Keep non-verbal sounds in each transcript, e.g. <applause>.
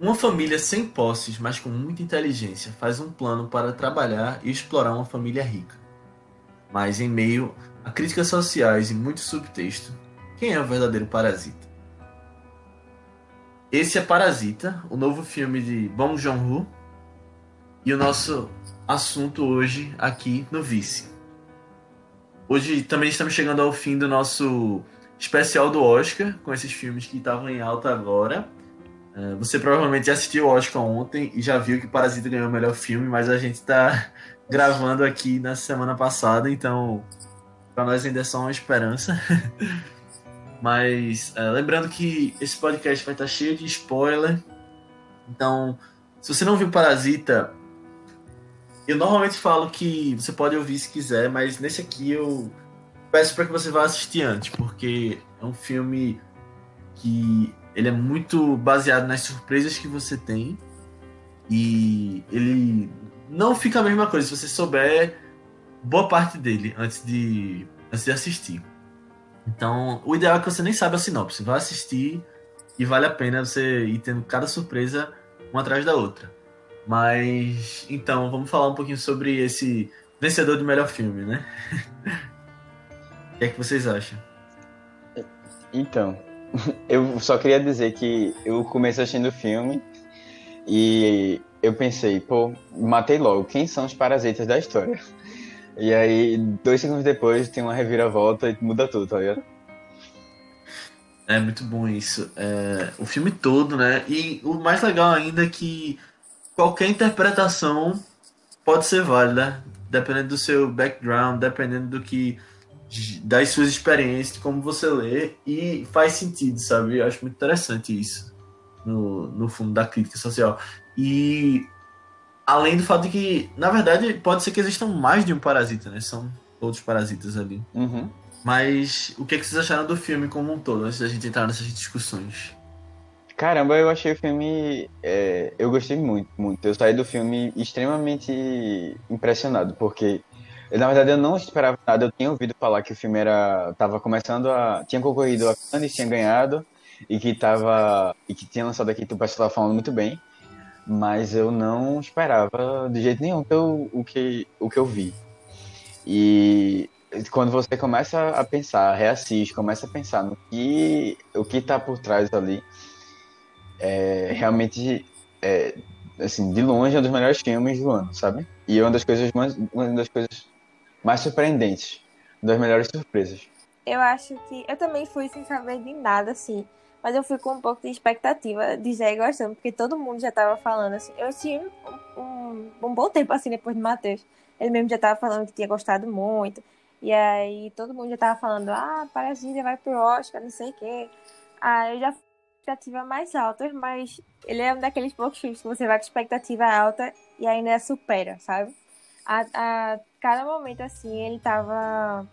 Uma família sem posses, mas com muita inteligência, faz um plano para trabalhar e explorar uma família rica. Mas em meio a críticas sociais e muito subtexto, quem é o verdadeiro parasita? Esse é Parasita, o novo filme de Bong Joon-ho, e o nosso assunto hoje aqui no Vice. Hoje também estamos chegando ao fim do nosso especial do Oscar, com esses filmes que estavam em alta agora. É, você provavelmente já assistiu o Oscar ontem e já viu que Parasita ganhou o melhor filme, mas a gente está <laughs> gravando aqui na semana passada, então para nós ainda é só uma esperança. <laughs> mas é, lembrando que esse podcast vai estar tá cheio de spoiler, então se você não viu Parasita, eu normalmente falo que você pode ouvir se quiser, mas nesse aqui eu peço para que você vá assistir antes, porque é um filme que ele é muito baseado nas surpresas que você tem. E ele não fica a mesma coisa se você souber boa parte dele antes de, antes de assistir. Então, o ideal é que você nem saiba a sinopse. Vai assistir e vale a pena você ir tendo cada surpresa uma atrás da outra. Mas, então, vamos falar um pouquinho sobre esse vencedor de melhor filme, né? <laughs> o que é que vocês acham? Então, <laughs> eu só queria dizer que eu comecei assistindo o filme e eu pensei, pô, matei logo. Quem são os parasitas da história? E aí, dois segundos depois, tem uma reviravolta e muda tudo, tá ligado? É muito bom isso. É, o filme todo, né? E o mais legal ainda é que qualquer interpretação pode ser válida, dependendo do seu background, dependendo do que das suas experiências, de como você lê, e faz sentido, sabe? Eu acho muito interessante isso, no, no fundo da crítica social. E além do fato de que, na verdade, pode ser que existam mais de um parasita, né? São outros parasitas ali. Uhum. Mas o que, é que vocês acharam do filme como um todo, antes da gente entrar nessas discussões? Caramba, eu achei o filme. É, eu gostei muito, muito. Eu saí do filme extremamente impressionado, porque na verdade, eu não esperava nada. Eu tinha ouvido falar que o filme era tava começando a tinha concorrido a Cannes, tinha ganhado e que tava e que tinha lançado aqui, tu estava falando muito bem, mas eu não esperava de jeito nenhum eu, o que o que eu vi. E quando você começa a pensar, reassiste, começa a pensar no que o que está por trás ali, é, realmente é, assim, de longe é um dos melhores filmes do ano, sabe? E é uma das coisas mais, uma das coisas mais surpreendentes, das melhores surpresas. Eu acho que eu também fui sem saber de nada, assim. Mas eu fui com um pouco de expectativa de já gostando, porque todo mundo já tava falando, assim. Eu tinha um, um, um bom tempo, assim, depois de Matheus. Ele mesmo já tava falando que tinha gostado muito. E aí todo mundo já tava falando, ah, Parasita vai pro Oscar, não sei o quê. Aí eu já fui com expectativa mais alta, mas ele é um daqueles poucos filmes que você vai com expectativa alta e ainda supera, sabe? A, a cada momento, assim, ele tava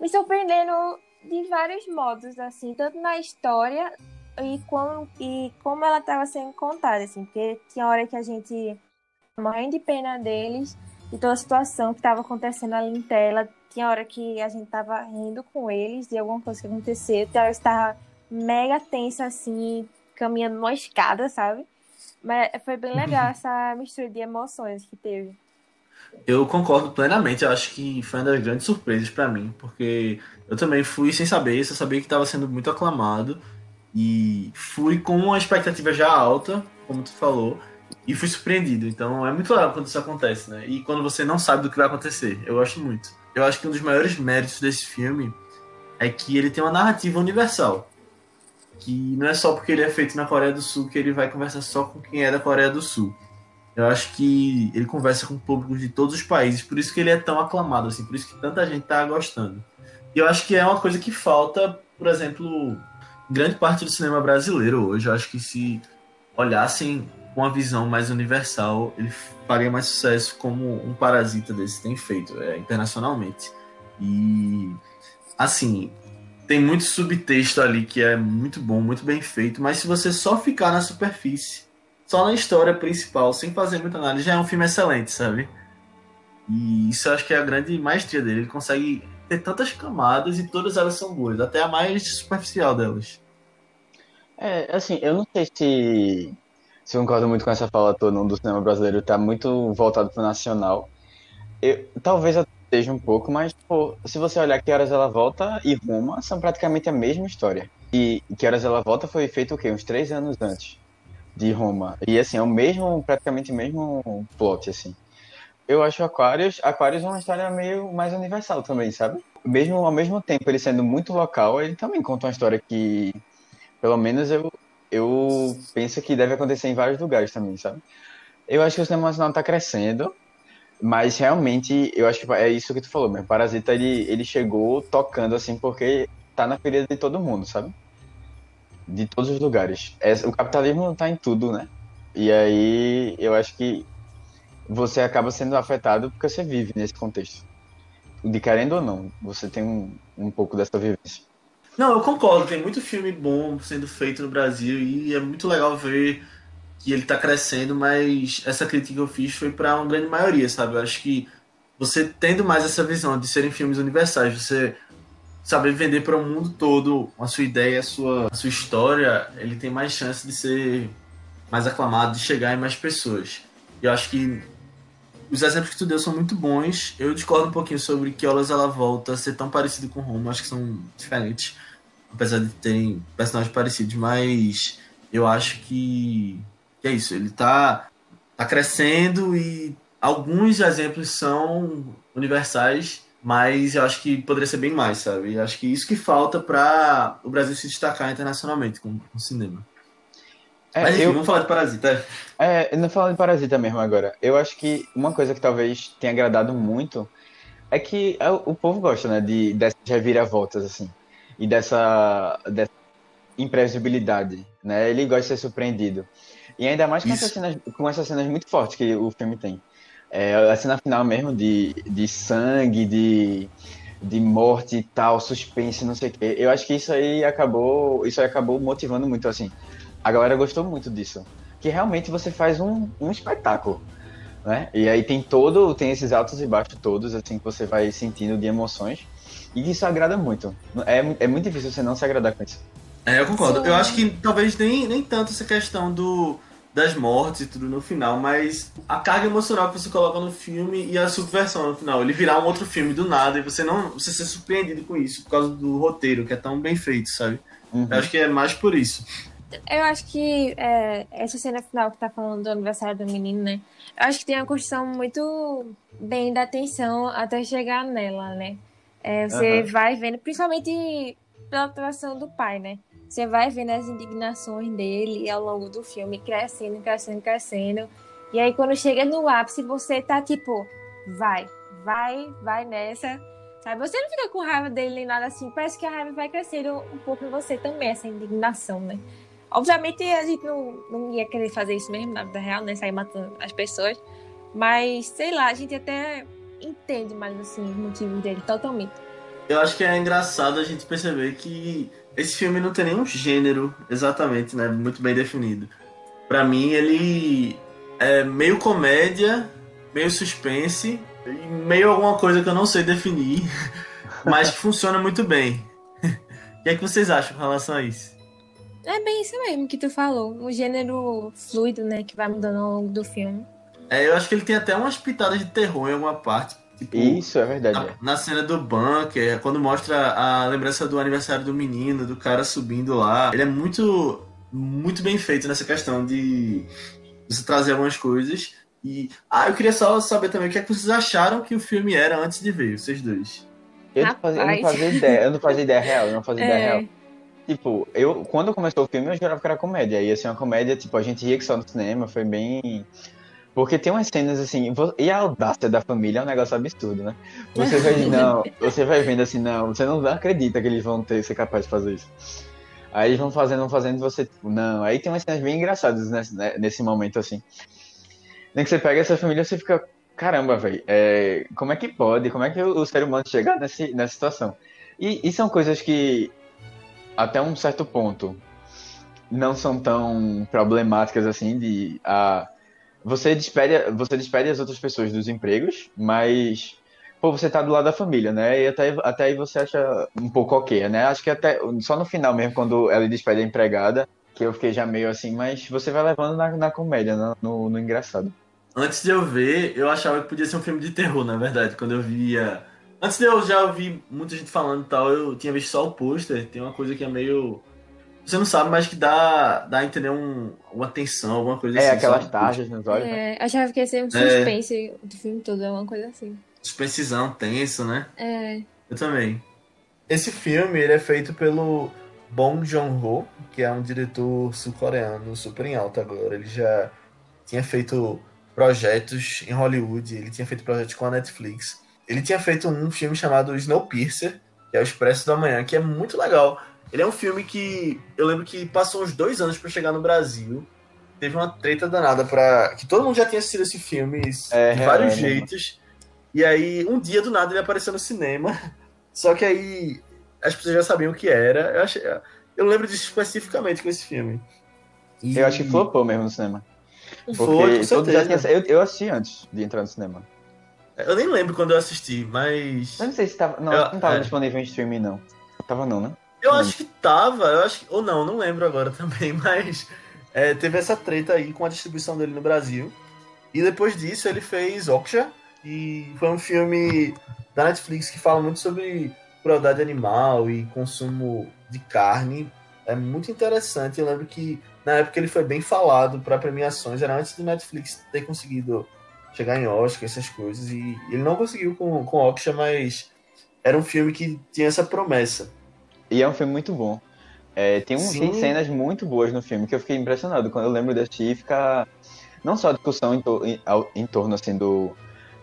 me surpreendendo de vários modos, assim, tanto na história e como, e como ela estava sendo contada, assim, porque tinha hora que a gente morrendo de pena deles e toda a situação que estava acontecendo ali em tela, tinha hora que a gente estava rindo com eles de alguma coisa que aconteceu, tinha hora que estava mega tensa, assim, caminhando numa escada, sabe? Mas foi bem legal <laughs> essa mistura de emoções que teve. Eu concordo plenamente. Eu acho que foi uma das grandes surpresas para mim, porque eu também fui sem saber, só sabia que estava sendo muito aclamado e fui com uma expectativa já alta, como tu falou, e fui surpreendido. Então é muito legal quando isso acontece, né? E quando você não sabe do que vai acontecer. Eu gosto muito. Eu acho que um dos maiores méritos desse filme é que ele tem uma narrativa universal. Que não é só porque ele é feito na Coreia do Sul que ele vai conversar só com quem é da Coreia do Sul eu acho que ele conversa com públicos de todos os países, por isso que ele é tão aclamado, assim, por isso que tanta gente tá gostando. E eu acho que é uma coisa que falta, por exemplo, grande parte do cinema brasileiro hoje. Eu acho que se olhassem com uma visão mais universal, ele faria mais sucesso como um parasita desse tem feito é, internacionalmente. E assim, tem muito subtexto ali que é muito bom, muito bem feito, mas se você só ficar na superfície só na história principal, sem fazer muita análise, já é um filme excelente, sabe? E isso eu acho que é a grande maestria dele. Ele consegue ter tantas camadas e todas elas são boas, até a mais superficial delas. É, assim, eu não sei se, Você concorda muito com essa fala toda do cinema brasileiro, tá muito voltado pro nacional. Eu, talvez seja um pouco, mas pô, se você olhar Que Horas Ela Volta e Roma, são praticamente a mesma história. E Que Horas Ela Volta foi feito o quê? Uns três anos antes de Roma. E assim, é o mesmo, praticamente o mesmo plot, assim. Eu acho Aquarius, Aquarius é uma história meio mais universal também, sabe? Mesmo ao mesmo tempo ele sendo muito local, ele também conta uma história que, pelo menos eu, eu penso que deve acontecer em vários lugares também, sabe? Eu acho que o cinema nacional está crescendo, mas realmente eu acho que é isso que tu falou, mesmo. Parasita ele, ele chegou tocando assim porque tá na ferida de todo mundo, sabe? De todos os lugares. É, o capitalismo tá em tudo, né? E aí eu acho que você acaba sendo afetado porque você vive nesse contexto. De querendo ou não, você tem um, um pouco dessa vivência. Não, eu concordo. Tem muito filme bom sendo feito no Brasil e é muito legal ver que ele está crescendo, mas essa crítica que eu fiz foi para uma grande maioria, sabe? Eu acho que você tendo mais essa visão de serem filmes universais, você saber vender para o mundo todo a sua ideia, a sua, a sua história, ele tem mais chance de ser mais aclamado, de chegar em mais pessoas. E eu acho que os exemplos que tu deu são muito bons. Eu discordo um pouquinho sobre que Olas Ela Volta ser tão parecido com Roma. Acho que são diferentes apesar de terem personagens parecidos, mas eu acho que, que é isso. Ele tá, tá crescendo e alguns exemplos são universais, mas eu acho que poderia ser bem mais, sabe? Eu acho que isso que falta para o Brasil se destacar internacionalmente com, o cinema. É, mas enfim, eu... vamos falar de Parasita. É, não falando de Parasita mesmo agora. Eu acho que uma coisa que talvez tenha agradado muito é que é o povo gosta, né, de dessas reviravoltas, assim e dessa, dessa imprevisibilidade, né? Ele gosta de ser surpreendido. E ainda mais com essas, cenas, com essas cenas muito fortes que o filme tem. É, a cena final mesmo de, de sangue, de, de morte e tal, suspense, não sei o quê. Eu acho que isso aí acabou, isso aí acabou motivando muito assim. A galera gostou muito disso, que realmente você faz um, um espetáculo, né? E aí tem todo, tem esses altos e baixos todos assim que você vai sentindo de emoções. E isso agrada muito. É, é muito difícil você não se agradar com isso. É, eu concordo. Sim. Eu acho que talvez nem, nem tanto essa questão do, das mortes e tudo no final, mas a carga emocional que você coloca no filme e a subversão no final. Ele virar um outro filme do nada e você não você ser surpreendido com isso por causa do roteiro, que é tão bem feito, sabe? Uhum. Eu acho que é mais por isso. Eu acho que é, essa cena final que tá falando do aniversário do menino, né? Eu acho que tem uma construção muito bem da atenção até chegar nela, né? É, você uhum. vai vendo, principalmente pela atuação do pai, né? Você vai vendo as indignações dele ao longo do filme, crescendo, crescendo, crescendo. E aí, quando chega no ápice, você tá tipo, vai, vai, vai nessa. Sabe? Você não fica com raiva dele nem nada assim. Parece que a raiva vai crescendo um pouco em você também, essa indignação, né? Obviamente, a gente não, não ia querer fazer isso mesmo na vida real, né? Sair matando as pessoas. Mas, sei lá, a gente até entende mais assim os motivos dele totalmente. Eu acho que é engraçado a gente perceber que esse filme não tem nenhum gênero exatamente, né, muito bem definido. Para mim ele é meio comédia, meio suspense, meio alguma coisa que eu não sei definir, <laughs> mas que funciona muito bem. <laughs> O que é que vocês acham com relação a isso? É bem isso mesmo que tu falou, o gênero fluido, né, que vai mudando ao longo do filme. É, eu acho que ele tem até umas pitadas de terror em alguma parte. Tipo, Isso, é verdade. Na, na, cena do bunker, quando mostra a lembrança do aniversário do menino, do cara subindo lá. Ele é muito, muito bem feito nessa questão de você trazer algumas coisas. E. Ah, eu queria só saber também o que é que vocês acharam que o filme era antes de ver, vocês dois. Eu não fazia, eu não fazia ideia, eu não fazia ideia real, eu não fazia é. ideia real. Tipo, eu, quando começou o filme, eu jurava que era comédia. Ia ser uma comédia, tipo, a gente ria que só no cinema, foi bem porque tem umas cenas assim, e a audácia da família é um negócio absurdo, né? Você vai, <laughs> não, você vai vendo assim, não, você não acredita que eles vão ter, ser capazes de fazer isso. Aí eles vão fazendo, vão fazendo, você, tipo, não. Aí tem umas cenas bem engraçadas nesse, né, nesse momento, assim. Nem que você pega essa família, você fica, caramba, velho, é, como é que pode? Como é que o, o ser humano chega nesse, nessa situação? E, e são coisas que, até um certo ponto, não são tão problemáticas assim de. Ah, você despede, você despede as outras pessoas dos empregos, mas pô, você tá do lado da família, né? E até, até aí você acha um pouco ok, né? Acho que até só no final mesmo, quando ela despede a empregada, que eu fiquei já meio assim, mas você vai levando na, na comédia, no, no, no engraçado. Antes de eu ver, eu achava que podia ser um filme de terror, na verdade. Quando eu via. Antes de eu já ouvir muita gente falando e tal, eu tinha visto só o pôster. Tem uma coisa que é meio. Você não sabe, mas que dá, dá a entender um, uma tensão, alguma coisa É, assim. aquelas sabe? tarjas nos olhos. né? É, achava que ia ser um suspense do filme todo, é uma coisa assim. Suspensizão, tenso, né? É. Eu também. Esse filme ele é feito pelo Bong Joon-ho, que é um diretor sul-coreano super em alta agora. Ele já tinha feito projetos em Hollywood, ele tinha feito projetos com a Netflix. Ele tinha feito um filme chamado Snowpiercer, que é o Expresso da Manhã, que é muito legal. Ele é um filme que eu lembro que passou uns dois anos para chegar no Brasil. Teve uma treta danada para que todo mundo já tinha assistido esse filme É, de vários é, jeitos. E aí, um dia do nada ele apareceu no cinema. <laughs> Só que aí as pessoas já sabiam o que era. Eu, achei, eu lembro disso especificamente com esse filme. E- Eu acho que flopou mesmo no cinema. Foi, Porque com todo já certeza. tinha, eu, eu assisti antes de entrar no cinema. Eu nem lembro quando eu assisti, mas. Eu não sei se tava. Não, Eu- não tava é. disponível em streaming, não. Tava não, né? Eu acho que tava, eu acho que. Ou não, não lembro agora <laughs> também, mas é, teve essa treta aí com a distribuição dele no Brasil. E depois disso ele fez Okja, e foi um filme da Netflix que fala muito sobre crueldade animal e consumo de carne. É muito interessante. Eu lembro que na época ele foi bem falado para premiações, era antes do Netflix ter conseguido chegar em Oscar, essas coisas. E ele não conseguiu com, com Okja, mas era um filme que tinha essa promessa. E é um filme muito bom. É, tem, um, tem cenas muito boas no filme que eu fiquei impressionado. Quando eu lembro de assistir, fica não só a discussão em, to- em- ao- em torno assim, do,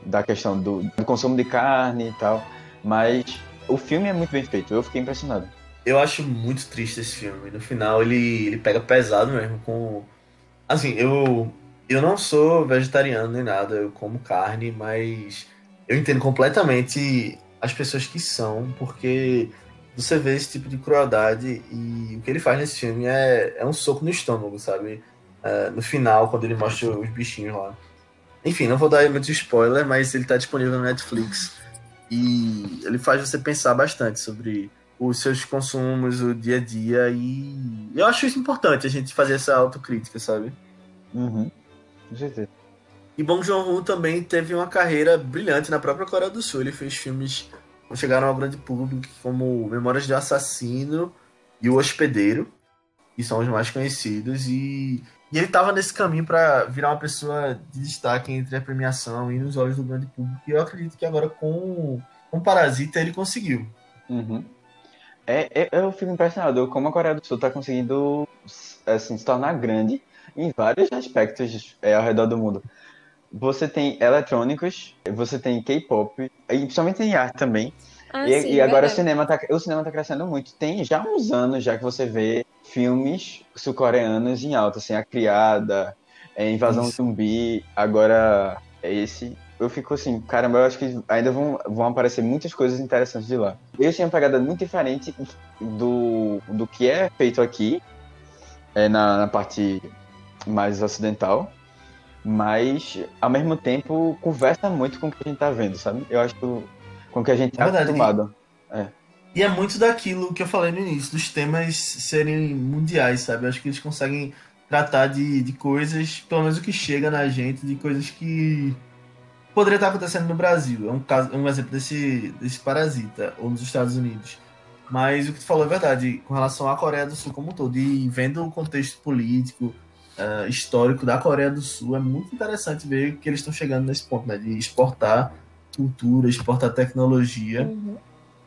da questão do, do consumo de carne e tal, mas o filme é muito bem feito. Eu fiquei impressionado. Eu acho muito triste esse filme. No final ele, ele pega pesado mesmo com. Assim, eu. Eu não sou vegetariano nem nada, eu como carne, mas eu entendo completamente as pessoas que são, porque você vê esse tipo de crueldade e o que ele faz nesse filme é, é um soco no estômago, sabe? É, no final, quando ele mostra os bichinhos lá. Enfim, não vou dar muito spoiler, mas ele tá disponível no Netflix. E ele faz você pensar bastante sobre os seus consumos, o dia a dia, e eu acho isso importante, a gente fazer essa autocrítica, sabe? Uhum. Com certeza. E Bong Joon-ho também teve uma carreira brilhante na própria Coreia do Sul. Ele fez filmes que chegaram ao grande público, como Memórias de Assassino e O Hospedeiro, que são os mais conhecidos. E, e ele estava nesse caminho para virar uma pessoa de destaque entre a premiação e nos olhos do grande público. E eu acredito que agora com, com Parasita ele conseguiu. Uhum. É, é- eu fico impressionado como a Coreia do Sul está conseguindo assim, se tornar grande em vários aspectos é, ao redor do mundo. Você tem eletrônicos, você tem K-pop, e principalmente em arte também. Ah, e, sim, e agora o cinema, tá, o cinema tá crescendo muito. Tem já uns anos já que você vê filmes sul-coreanos em alta, assim, A Criada, é, Invasão Isso. Zumbi, agora é esse. Eu fico assim, caramba, eu acho que ainda vão, vão aparecer muitas coisas interessantes de lá. Eles têm uma pegada muito diferente do, do que é feito aqui, é, na, na parte mais ocidental, mas ao mesmo tempo conversa muito com o que a gente tá vendo, sabe? Eu acho que com o que a gente É tá verdade, acostumado. E é muito daquilo que eu falei no início, dos temas serem mundiais, sabe? Eu acho que eles conseguem tratar de, de coisas, pelo menos o que chega na gente, de coisas que poderia estar acontecendo no Brasil. É um, caso, é um exemplo desse, desse parasita, ou nos Estados Unidos. Mas o que tu falou é verdade, com relação à Coreia do Sul como um todo, e vendo o contexto político, eh, histórico da Coreia do Sul, é muito interessante ver que eles estão chegando nesse ponto, né? De exportar cultura, exportar tecnologia Uhum.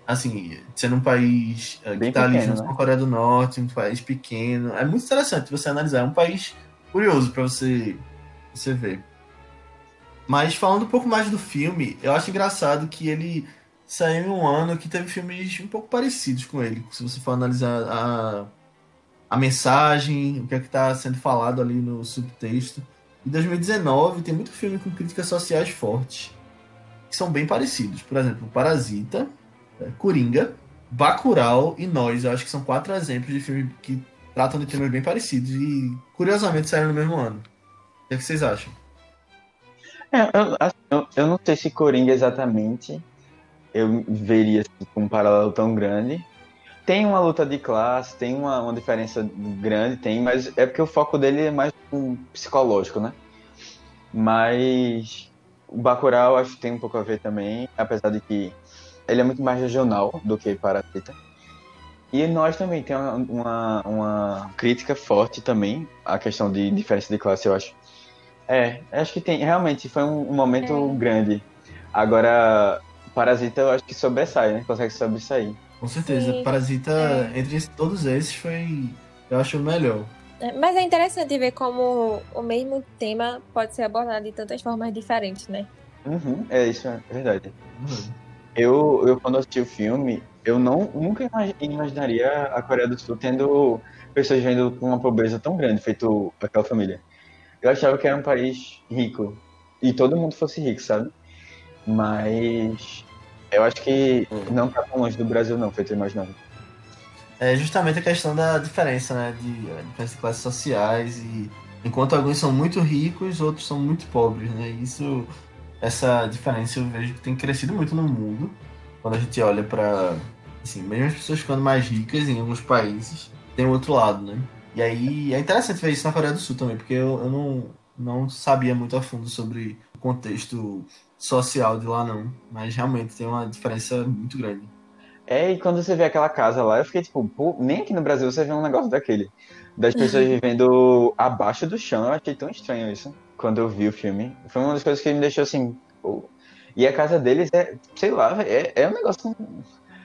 assim, sendo um país eh, que está ali junto né? com a Coreia do Norte, um país pequeno. É muito interessante você analisar. É um país curioso para você, você ver. Mas falando um pouco mais do filme, eu acho engraçado que ele saiu em um ano que teve filmes um pouco parecidos com ele. Se você for analisar a, a mensagem, o que é que está sendo falado ali no subtexto. Em 2019 tem muito filme com críticas sociais fortes, que são bem parecidos. Por exemplo, Parasita, é, Coringa, Bacurau e Nós. Eu acho que são quatro exemplos de filmes que tratam de temas bem parecidos e, curiosamente, saíram no mesmo ano. O que, é que vocês acham? É, eu, assim, eu, eu não sei se Coringa exatamente eu veria assim, um paralelo tão grande, tem uma luta de classe, tem uma, uma diferença grande, tem, mas é porque o foco dele é mais um psicológico, né? Mas o Bacurau acho que tem um pouco a ver também, apesar de que ele é muito mais regional do que Parasita. E nós também tem uma, uma, uma, crítica forte também à questão de diferença de classe, eu acho. É, acho que tem, realmente foi um, um momento é. grande. Agora, Parasita eu acho que sobressai, né? Consegue sobressair. Com certeza, Sim. Parasita, é. entre todos esses, foi, eu acho, o melhor. É, mas é interessante ver como o mesmo tema pode ser abordado de tantas formas diferentes, né? Uhum, é isso, é verdade. Uhum. Eu, eu, quando assisti o filme, eu não, nunca imaginaria a Coreia do Sul tendo pessoas vivendo com uma pobreza tão grande, feito aquela família. Eu achava que era um país rico e todo mundo fosse rico, sabe? Mas eu acho que não tá tão longe do Brasil, não, feito imaginando. É justamente a questão da diferença, né? De, a diferença de classes sociais e enquanto alguns são muito ricos, outros são muito pobres, né? Isso, essa diferença eu vejo que tem crescido muito no mundo quando a gente olha para assim, mesmo as pessoas ficando mais ricas em alguns países, tem o outro lado, né? E aí é interessante ver isso na Coreia do Sul também, porque eu, eu não, não sabia muito a fundo sobre o contexto social de lá, não. Mas realmente tem uma diferença muito grande. É, e quando você vê aquela casa lá, eu fiquei tipo, pô, nem aqui no Brasil você vê um negócio daquele. Das pessoas <laughs> vivendo abaixo do chão, eu achei tão estranho isso. Quando eu vi o filme. Foi uma das coisas que me deixou assim, pô. E a casa deles é, sei lá, é, é um negócio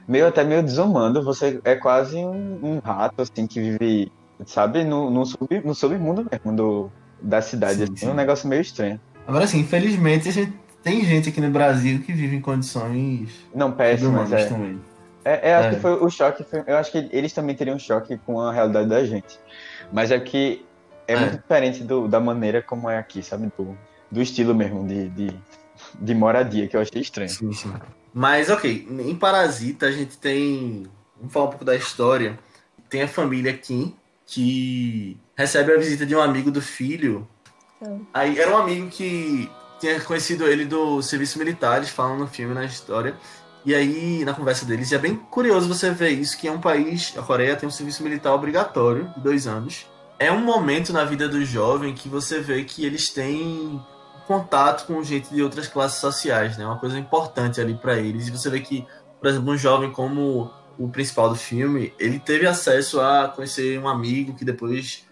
meio até meio desumano. Você é quase um, um rato, assim, que vive, sabe, no, no, sub, no submundo mesmo do, da cidade. Sim, assim, sim. um negócio meio estranho. Agora, assim, infelizmente, a gente, tem gente aqui no Brasil que vive em condições. Não, péssimas, é. também. É, é, acho é. que foi o choque. Foi, eu acho que eles também teriam um choque com a realidade da gente. Mas é que é, é. muito diferente do, da maneira como é aqui, sabe? Do, do estilo mesmo de, de, de moradia, que eu achei estranho. Sim, sim. Mas, ok, em Parasita a gente tem. Vamos falar um pouco da história. Tem a família Kim, que recebe a visita de um amigo do filho. Aí era um amigo que tinha conhecido ele do serviço militar, eles falam no filme, na história. E aí, na conversa deles, e é bem curioso você ver isso, que é um país, a Coreia tem um serviço militar obrigatório de dois anos. É um momento na vida do jovem que você vê que eles têm contato com gente de outras classes sociais, né? Uma coisa importante ali para eles. E você vê que, por exemplo, um jovem como o principal do filme, ele teve acesso a conhecer um amigo que depois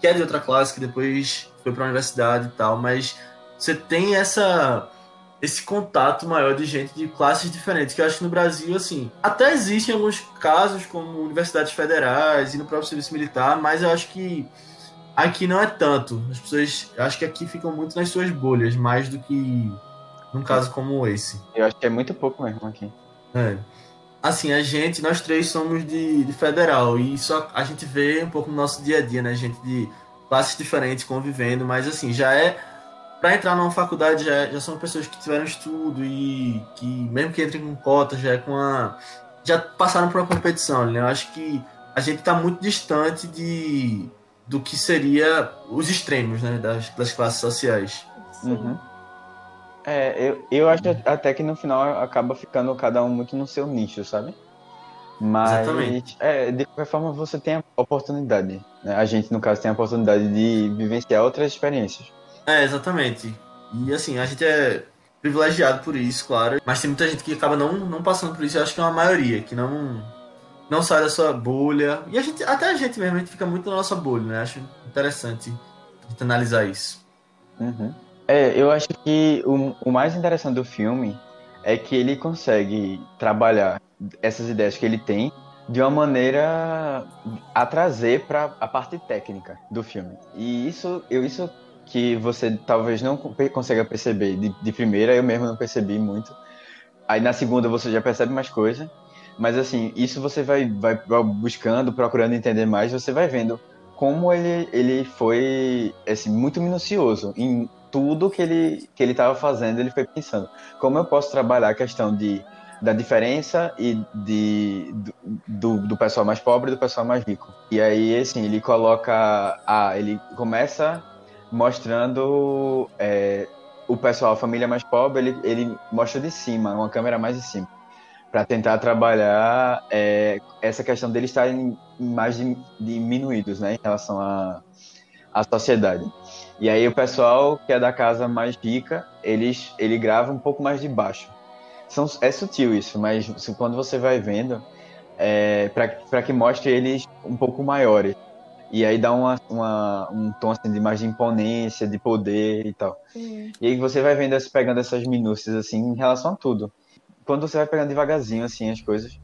que é de outra classe, que depois foi para a universidade e tal, mas você tem essa esse contato maior de gente de classes diferentes, que eu acho que no Brasil, assim, até existem alguns casos como universidades federais e no próprio serviço militar, mas eu acho que Aqui não é tanto. As pessoas, acho que aqui ficam muito nas suas bolhas, mais do que num caso como esse. Eu acho que é muito pouco mesmo aqui. É. Assim, a gente, nós três somos de, de federal e só a gente vê um pouco no nosso dia a dia, né? Gente de classes diferentes convivendo, mas assim, já é para entrar numa faculdade já, já são pessoas que tiveram estudo e que mesmo que entrem com cota já é com a já passaram por uma competição, né? Eu acho que a gente está muito distante de do que seria os extremos né, das, das classes sociais. Uhum. É, eu, eu acho até que no final acaba ficando cada um muito no seu nicho, sabe? Mas. É, de qualquer forma, você tem a oportunidade. Né? A gente, no caso, tem a oportunidade de vivenciar outras experiências. É, exatamente. E assim, a gente é privilegiado por isso, claro. Mas tem muita gente que acaba não, não passando por isso. Eu acho que é uma maioria, que não, não sai da sua bolha. E a gente, até a gente mesmo, a gente fica muito na nossa bolha, né? Acho interessante analisar isso. Uhum. É, eu acho que o, o mais interessante do filme é que ele consegue trabalhar essas ideias que ele tem de uma maneira a trazer para a parte técnica do filme. E isso, eu isso que você talvez não consiga perceber de, de primeira, eu mesmo não percebi muito. Aí na segunda você já percebe mais coisa. Mas assim, isso você vai, vai buscando, procurando entender mais, você vai vendo como ele, ele foi assim, muito minucioso em tudo que ele que ele estava fazendo, ele foi pensando. Como eu posso trabalhar a questão de da diferença e de, do, do pessoal mais pobre e do pessoal mais rico. E aí, assim, ele coloca. Ah, ele começa mostrando é, o pessoal, a família mais pobre, ele, ele mostra de cima, uma câmera mais de cima para tentar trabalhar é, essa questão deles estarem mais diminuídos, né, em relação à, à sociedade. E aí o pessoal que é da casa mais rica, eles ele grava um pouco mais de baixo. São, é sutil isso, mas quando você vai vendo, é, para que mostre eles um pouco maiores. E aí dá uma, uma, um tom assim, de mais de imponência, de poder e tal. Uhum. E aí você vai vendo, pegando essas minúcias assim em relação a tudo quando você vai pegando devagarzinho assim as coisas,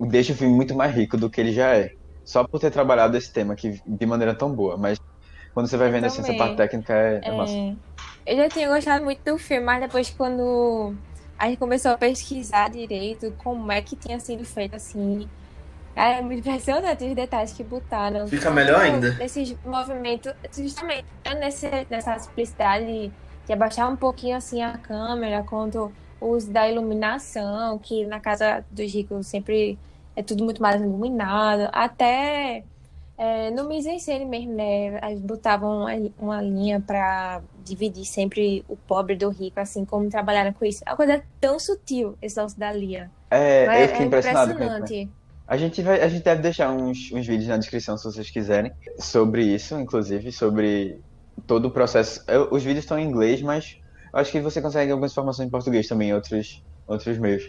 deixa o filme muito mais rico do que ele já é. Só por ter trabalhado esse tema que de maneira tão boa, mas quando você vai vendo assim, essa parte técnica é, é, é massa. Eu já tinha gostado muito do filme, mas depois quando a gente começou a pesquisar direito como é que tinha sido feito assim. É muito impressionante os detalhes que botaram. Fica melhor ainda. Esses movimentos, justamente nesse, nessa simplicidade de, de abaixar um pouquinho assim a câmera, quando o uso da iluminação, que na casa dos ricos sempre é tudo muito mais iluminado, até é, no mise-en-scène mesmo, né? Eles botavam uma linha para dividir sempre o pobre do rico, assim como trabalharam com isso. É uma coisa tão sutil, esse lance da linha. É, eu fiquei é impressionado impressionante. A gente, vai, a gente deve deixar uns, uns vídeos na descrição se vocês quiserem sobre isso, inclusive, sobre todo o processo. Eu, os vídeos estão em inglês, mas Acho que você consegue algumas informações em português também outros, outros meios.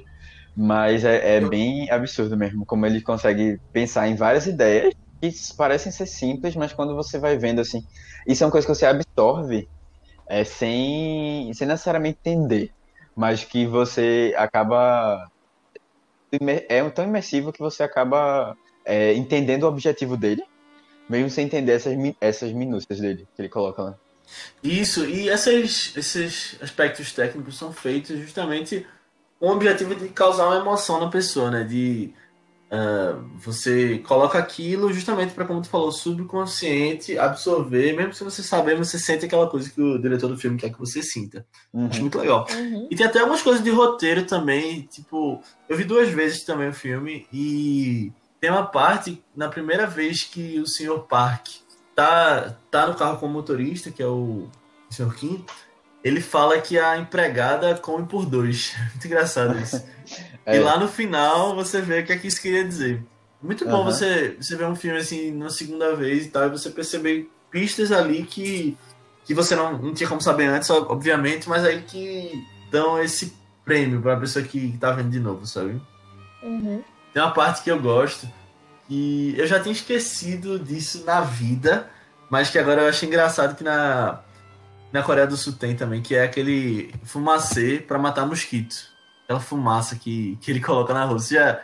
Mas é, é bem absurdo mesmo, como ele consegue pensar em várias ideias que parecem ser simples, mas quando você vai vendo assim, isso é uma coisa que você absorve é, sem, sem necessariamente entender, mas que você acaba. É tão imersivo que você acaba é, entendendo o objetivo dele, mesmo sem entender essas, essas minúcias dele que ele coloca lá. Isso, e essas, esses aspectos técnicos são feitos justamente com o objetivo de causar uma emoção na pessoa, né? De uh, você coloca aquilo justamente para, como tu falou, subconsciente absorver, mesmo se você saber, você sente aquela coisa que o diretor do filme quer que você sinta. Uhum. Acho muito legal. Uhum. E tem até algumas coisas de roteiro também, tipo, eu vi duas vezes também o filme e tem uma parte, na primeira vez que o Sr. Park tá, tá no carro com o motorista, que é o Sr. Kim, ele fala que a empregada come por dois. <laughs> Muito engraçado isso. <laughs> é. E lá no final você vê o que é que isso queria dizer. Muito bom uhum. você, você ver um filme assim na segunda vez e tal, e você perceber pistas ali que, que você não, não tinha como saber antes, obviamente, mas aí que dão esse prêmio pra pessoa que tá vendo de novo, sabe? Uhum. Tem uma parte que eu gosto, que eu já tinha esquecido disso na vida, mas que agora eu acho engraçado que na, na Coreia do Sul tem também, que é aquele fumacê para matar mosquitos. Aquela fumaça que, que ele coloca na Rússia. Já,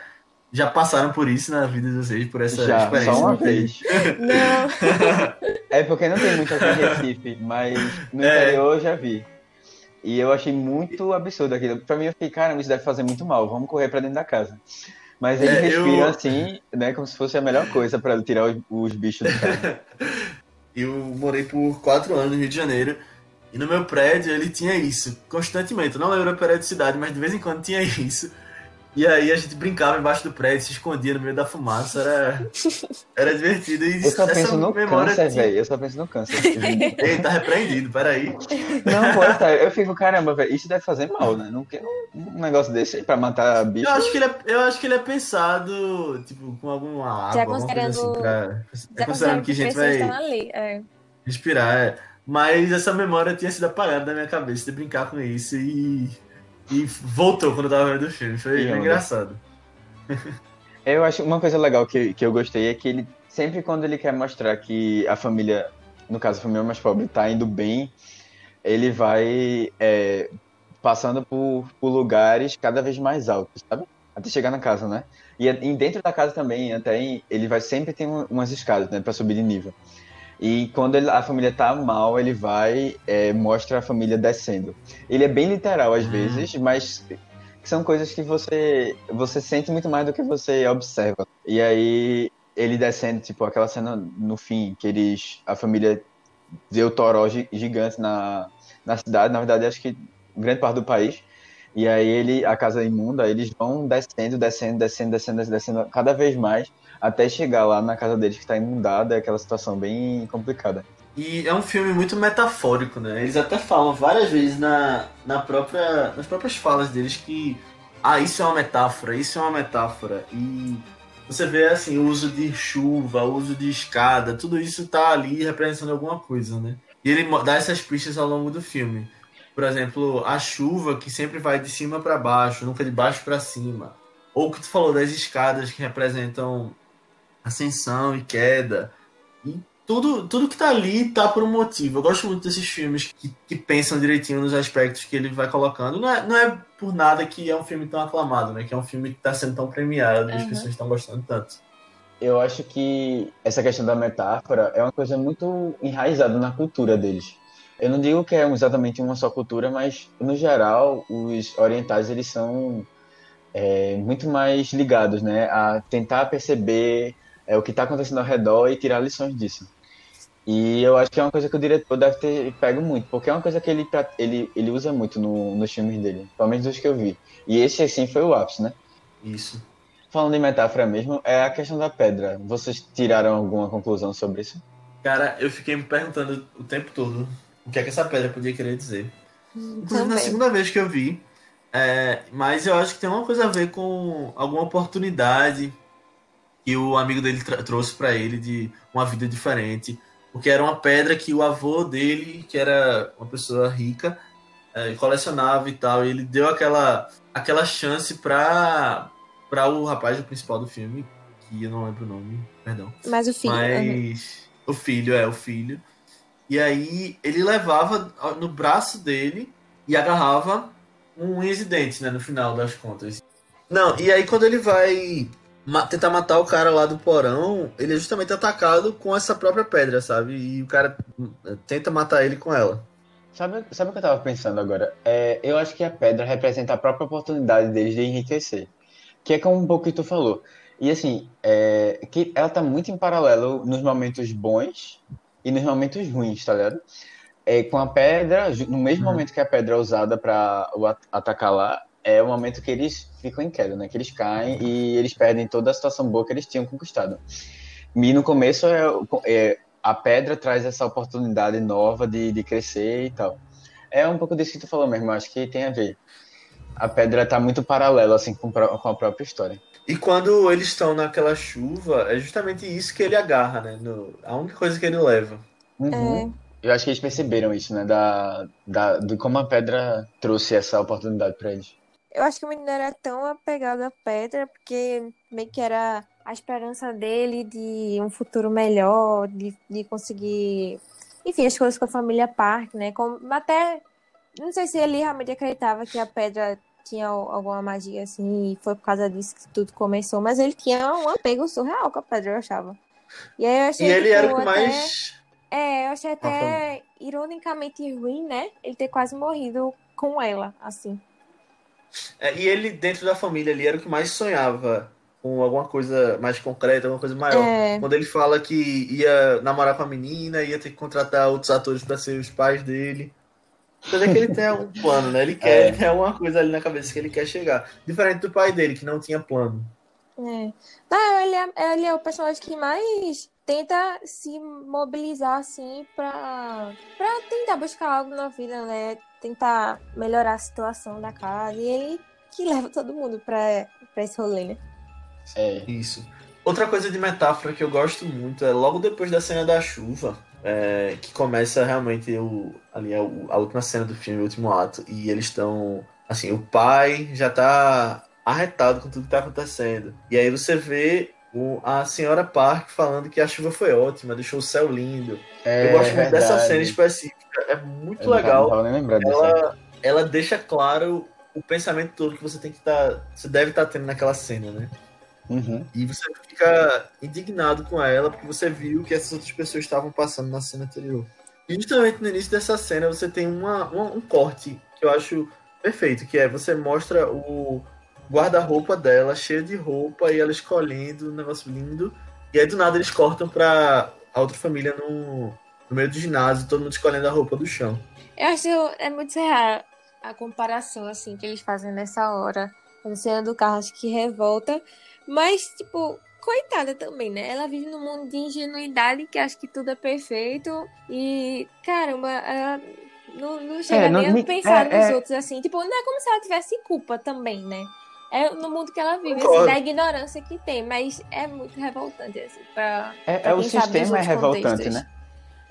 já passaram por isso na vida de vocês, por essa já, experiência? Só uma vez. Não. <laughs> é porque não tem muito aqui em Recife, mas no é. interior eu já vi. E eu achei muito absurdo aquilo. Pra mim, eu fiquei, caramba, isso deve fazer muito mal. Vamos correr pra dentro da casa. Mas ele é, respira eu... assim, né? Como se fosse a melhor coisa para tirar os, os bichos do <laughs> cara. eu morei por quatro anos no Rio de Janeiro. E no meu prédio ele tinha isso, constantemente. Eu não lembro a periodicidade, mas de vez em quando tinha isso. E aí a gente brincava embaixo do prédio, se escondia no meio da fumaça, era, era divertido. E eu só penso no câncer, velho. Eu só penso no câncer. <laughs> Ei, tá repreendido, peraí. Não, pô, tá. Eu fico, caramba, velho, isso deve fazer mal, né? Não quero um negócio desse aí pra matar bicho. Eu acho que ele é, eu acho que ele é pensado, tipo, com alguma água, já considerando, assim, pra, é considerando que a gente vai ali, é. respirar. É. Mas essa memória tinha sido apagada da minha cabeça de brincar com isso e e voltou quando eu tava vendo o filme. Foi engraçado. Eu acho uma coisa legal que, que eu gostei é que ele sempre quando ele quer mostrar que a família, no caso a família mais pobre, tá indo bem, ele vai é, passando por, por lugares cada vez mais altos, sabe? Até chegar na casa, né? E, e dentro da casa também, até ele vai sempre ter umas escadas, né, para subir de nível. E quando ele, a família tá mal, ele vai, é, mostra a família descendo. Ele é bem literal às hum. vezes, mas são coisas que você você sente muito mais do que você observa. E aí ele descendo, tipo aquela cena no fim que eles a família vê o toró gigante na, na cidade, na verdade acho que grande parte do país. E aí ele a casa imunda, eles vão descendo, descendo, descendo, descendo, descendo cada vez mais até chegar lá na casa deles que está inundada, é aquela situação bem complicada. E é um filme muito metafórico, né? Eles até falam várias vezes na, na própria, nas próprias falas deles que ah, isso é uma metáfora, isso é uma metáfora. E você vê assim, o uso de chuva, o uso de escada, tudo isso tá ali representando alguma coisa, né? E ele dá essas pistas ao longo do filme. Por exemplo, a chuva que sempre vai de cima para baixo, nunca de baixo para cima. Ou o que tu falou das escadas que representam ascensão e queda. E tudo, tudo que tá ali tá por um motivo. Eu gosto muito desses filmes que, que pensam direitinho nos aspectos que ele vai colocando. Não é, não é por nada que é um filme tão aclamado, né? Que é um filme que tá sendo tão premiado e as pessoas estão gostando tanto. Eu acho que essa questão da metáfora é uma coisa muito enraizada na cultura deles. Eu não digo que é exatamente uma só cultura, mas no geral os orientais eles são é, muito mais ligados, né, a tentar perceber é, o que está acontecendo ao redor e tirar lições disso. E eu acho que é uma coisa que o diretor deve ter pego muito, porque é uma coisa que ele, ele, ele usa muito no, nos filmes dele, pelo menos dos que eu vi. E esse, assim, foi o ápice, né? Isso. Falando em metáfora mesmo, é a questão da pedra. Vocês tiraram alguma conclusão sobre isso? Cara, eu fiquei me perguntando o tempo todo o que é que essa pedra podia querer dizer. Inclusive, na segunda vez que eu vi, é, mas eu acho que tem uma coisa a ver com alguma oportunidade que o amigo dele trouxe para ele de uma vida diferente porque era uma pedra que o avô dele, que era uma pessoa rica, é, colecionava e tal. E ele deu aquela, aquela chance para para o rapaz o principal do filme, que eu não lembro o nome, perdão. Mas o filho. Mas uhum. o filho, é, o filho. E aí ele levava no braço dele e agarrava um incidente, né, no final das contas. Não, e aí quando ele vai tentar matar o cara lá do porão, ele é justamente atacado com essa própria pedra, sabe? E o cara eh, tenta matar ele com ela. Sabe, sabe o que eu tava pensando agora? É, eu acho que a pedra representa a própria oportunidade deles de enriquecer. Que é como um pouco que tu falou. E assim, é, que ela tá muito em paralelo nos momentos bons e nos momentos ruins, tá ligado? É, com a pedra, no mesmo uhum. momento que a pedra é usada para atacar lá, é o momento que eles ficam em queda, né? Que eles caem e eles perdem toda a situação boa que eles tinham conquistado. E no começo é, é a pedra traz essa oportunidade nova de, de crescer e tal. É um pouco disso que tu falou mesmo, acho que tem a ver. A pedra tá muito paralela, assim, com, com a própria história. E quando eles estão naquela chuva, é justamente isso que ele agarra, né? No, a única coisa que ele leva. Uhum. É. Eu acho que eles perceberam isso, né? Da, da, de como a pedra trouxe essa oportunidade para eles. Eu acho que o menino era tão apegado à pedra porque meio que era a esperança dele de um futuro melhor, de, de conseguir, enfim, as coisas com a família Park, né? Como, até, não sei se ele realmente acreditava que a pedra tinha alguma magia assim, e foi por causa disso que tudo começou, mas ele tinha um apego surreal com a pedra, eu achava. E aí eu achei E ele tipo, era o mais. É, eu achei até ironicamente ruim, né? Ele ter quase morrido com ela, assim. É, e ele, dentro da família ali, era o que mais sonhava com alguma coisa mais concreta, alguma coisa maior. É. Quando ele fala que ia namorar com a menina, ia ter que contratar outros atores para ser os pais dele. Quer que ele tem um <laughs> plano, né? Ele quer, é. ele tem alguma coisa ali na cabeça que ele quer chegar. Diferente do pai dele, que não tinha plano. É. Não, ele é, ele é o personagem que mais tenta se mobilizar, assim, pra, pra tentar buscar algo na vida, né? Tentar melhorar a situação da casa. E ele que leva todo mundo pra, pra esse rolê, né? É. Isso. Outra coisa de metáfora que eu gosto muito é logo depois da cena da chuva, é, que começa realmente o, ali a, a última cena do filme, o último ato, e eles estão. Assim, o pai já tá arretado com tudo que tá acontecendo. E aí você vê o, a senhora Park falando que a chuva foi ótima, deixou o céu lindo. É, eu gosto muito dessa cena específica é muito eu legal. Não nem ela, ela deixa claro o pensamento todo que você tem que estar. Tá, você deve estar tá tendo naquela cena, né? Uhum. E você fica indignado com ela porque você viu que essas outras pessoas estavam passando na cena anterior. E justamente no início dessa cena você tem uma, uma um corte que eu acho perfeito, que é você mostra o guarda-roupa dela cheio de roupa e ela escolhendo um negócio lindo. E aí do nada eles cortam pra a outra família no, no meio do ginásio, todo mundo escolhendo a roupa do chão. Eu acho é muito real a comparação, assim, que eles fazem nessa hora. A cena do carro, acho que revolta. Mas, tipo, coitada também, né? Ela vive num mundo de ingenuidade que acha que tudo é perfeito. E, caramba, ela não, não chega é, nem a pensar é, nos é... outros assim. Tipo, não é como se ela tivesse culpa também, né? É no mundo que ela vive, assim, da ignorância que tem, mas é muito revoltante, assim, pra. É, pra é o sistema é revoltante, contextos. né?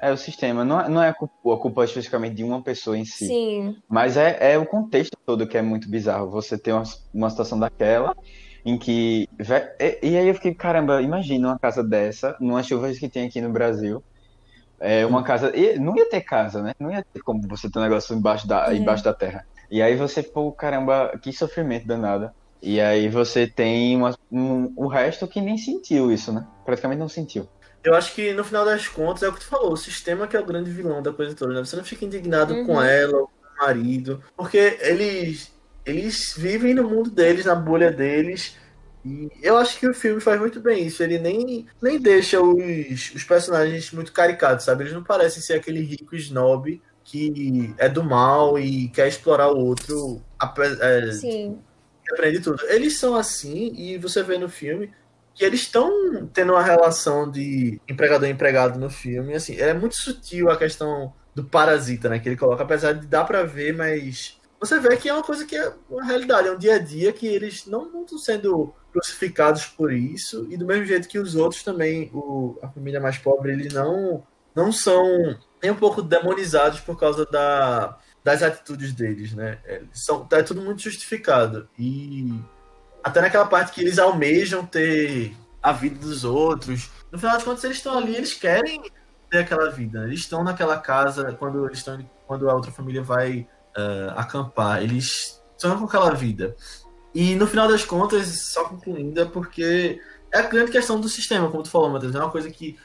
É o sistema, não é, não é a culpa, a culpa especificamente de uma pessoa em si. Sim. Mas é, é o contexto todo que é muito bizarro. Você tem uma, uma situação daquela em que. E, e aí eu fiquei, caramba, imagina uma casa dessa, numa chuva que tem aqui no Brasil. É uma casa. E não ia ter casa, né? Não ia ter como você ter um negócio embaixo da, É. embaixo da terra. E aí você, pô, caramba, que sofrimento danado. E aí você tem uma, um, o resto que nem sentiu isso, né? Praticamente não sentiu. Eu acho que no final das contas é o que tu falou, o sistema que é o grande vilão da coisa toda, né? Você não fica indignado Uhum. com ela ou com o marido, porque eles eles vivem no mundo deles, na bolha deles. E eu acho que o filme faz muito bem isso. Ele nem, nem deixa os, os personagens muito caricatos, sabe? Eles não parecem ser aquele rico snob que é do mal e quer explorar o outro, é, Sim. Aprende tudo. Eles são assim, e você vê no filme que eles estão tendo uma relação de empregador e empregado no filme. Assim, é muito sutil a questão do parasita, né? Que ele coloca, apesar de dar pra ver, mas você vê que é uma coisa que é uma realidade, é um dia a dia que eles não não estão sendo crucificados por isso, e do mesmo jeito que os outros também, o, a família mais pobre, eles não, não são nem um pouco demonizados por causa da, das atitudes deles, né? É, são, é tudo muito justificado. E até naquela parte que eles almejam ter a vida dos outros. No final das contas, eles estão ali, eles querem ter aquela vida. Eles estão naquela casa quando eles estão quando a outra família vai ah, acampar. Eles sonham com aquela vida. E no final das contas, só concluindo, é porque é a grande questão do sistema, como tu falou, Matheus. É uma coisa que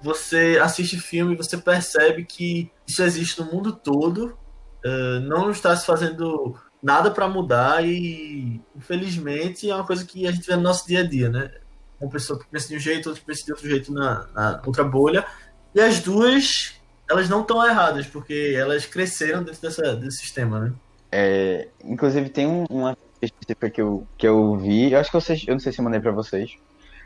você assiste filme e você percebe que isso existe no mundo todo, ah, não está se fazendo nada para mudar e, infelizmente, é uma coisa que a gente vê no nosso dia a dia, né? Uma pessoa que pensa de um jeito, outra que pensa de outro jeito na, na outra bolha. E as duas, elas não estão erradas, porque elas cresceram dentro dessa, desse sistema, né? É, inclusive tem um- uma específica que eu, que eu vi, eu acho que vocês, eu não sei se eu mandei pra vocês,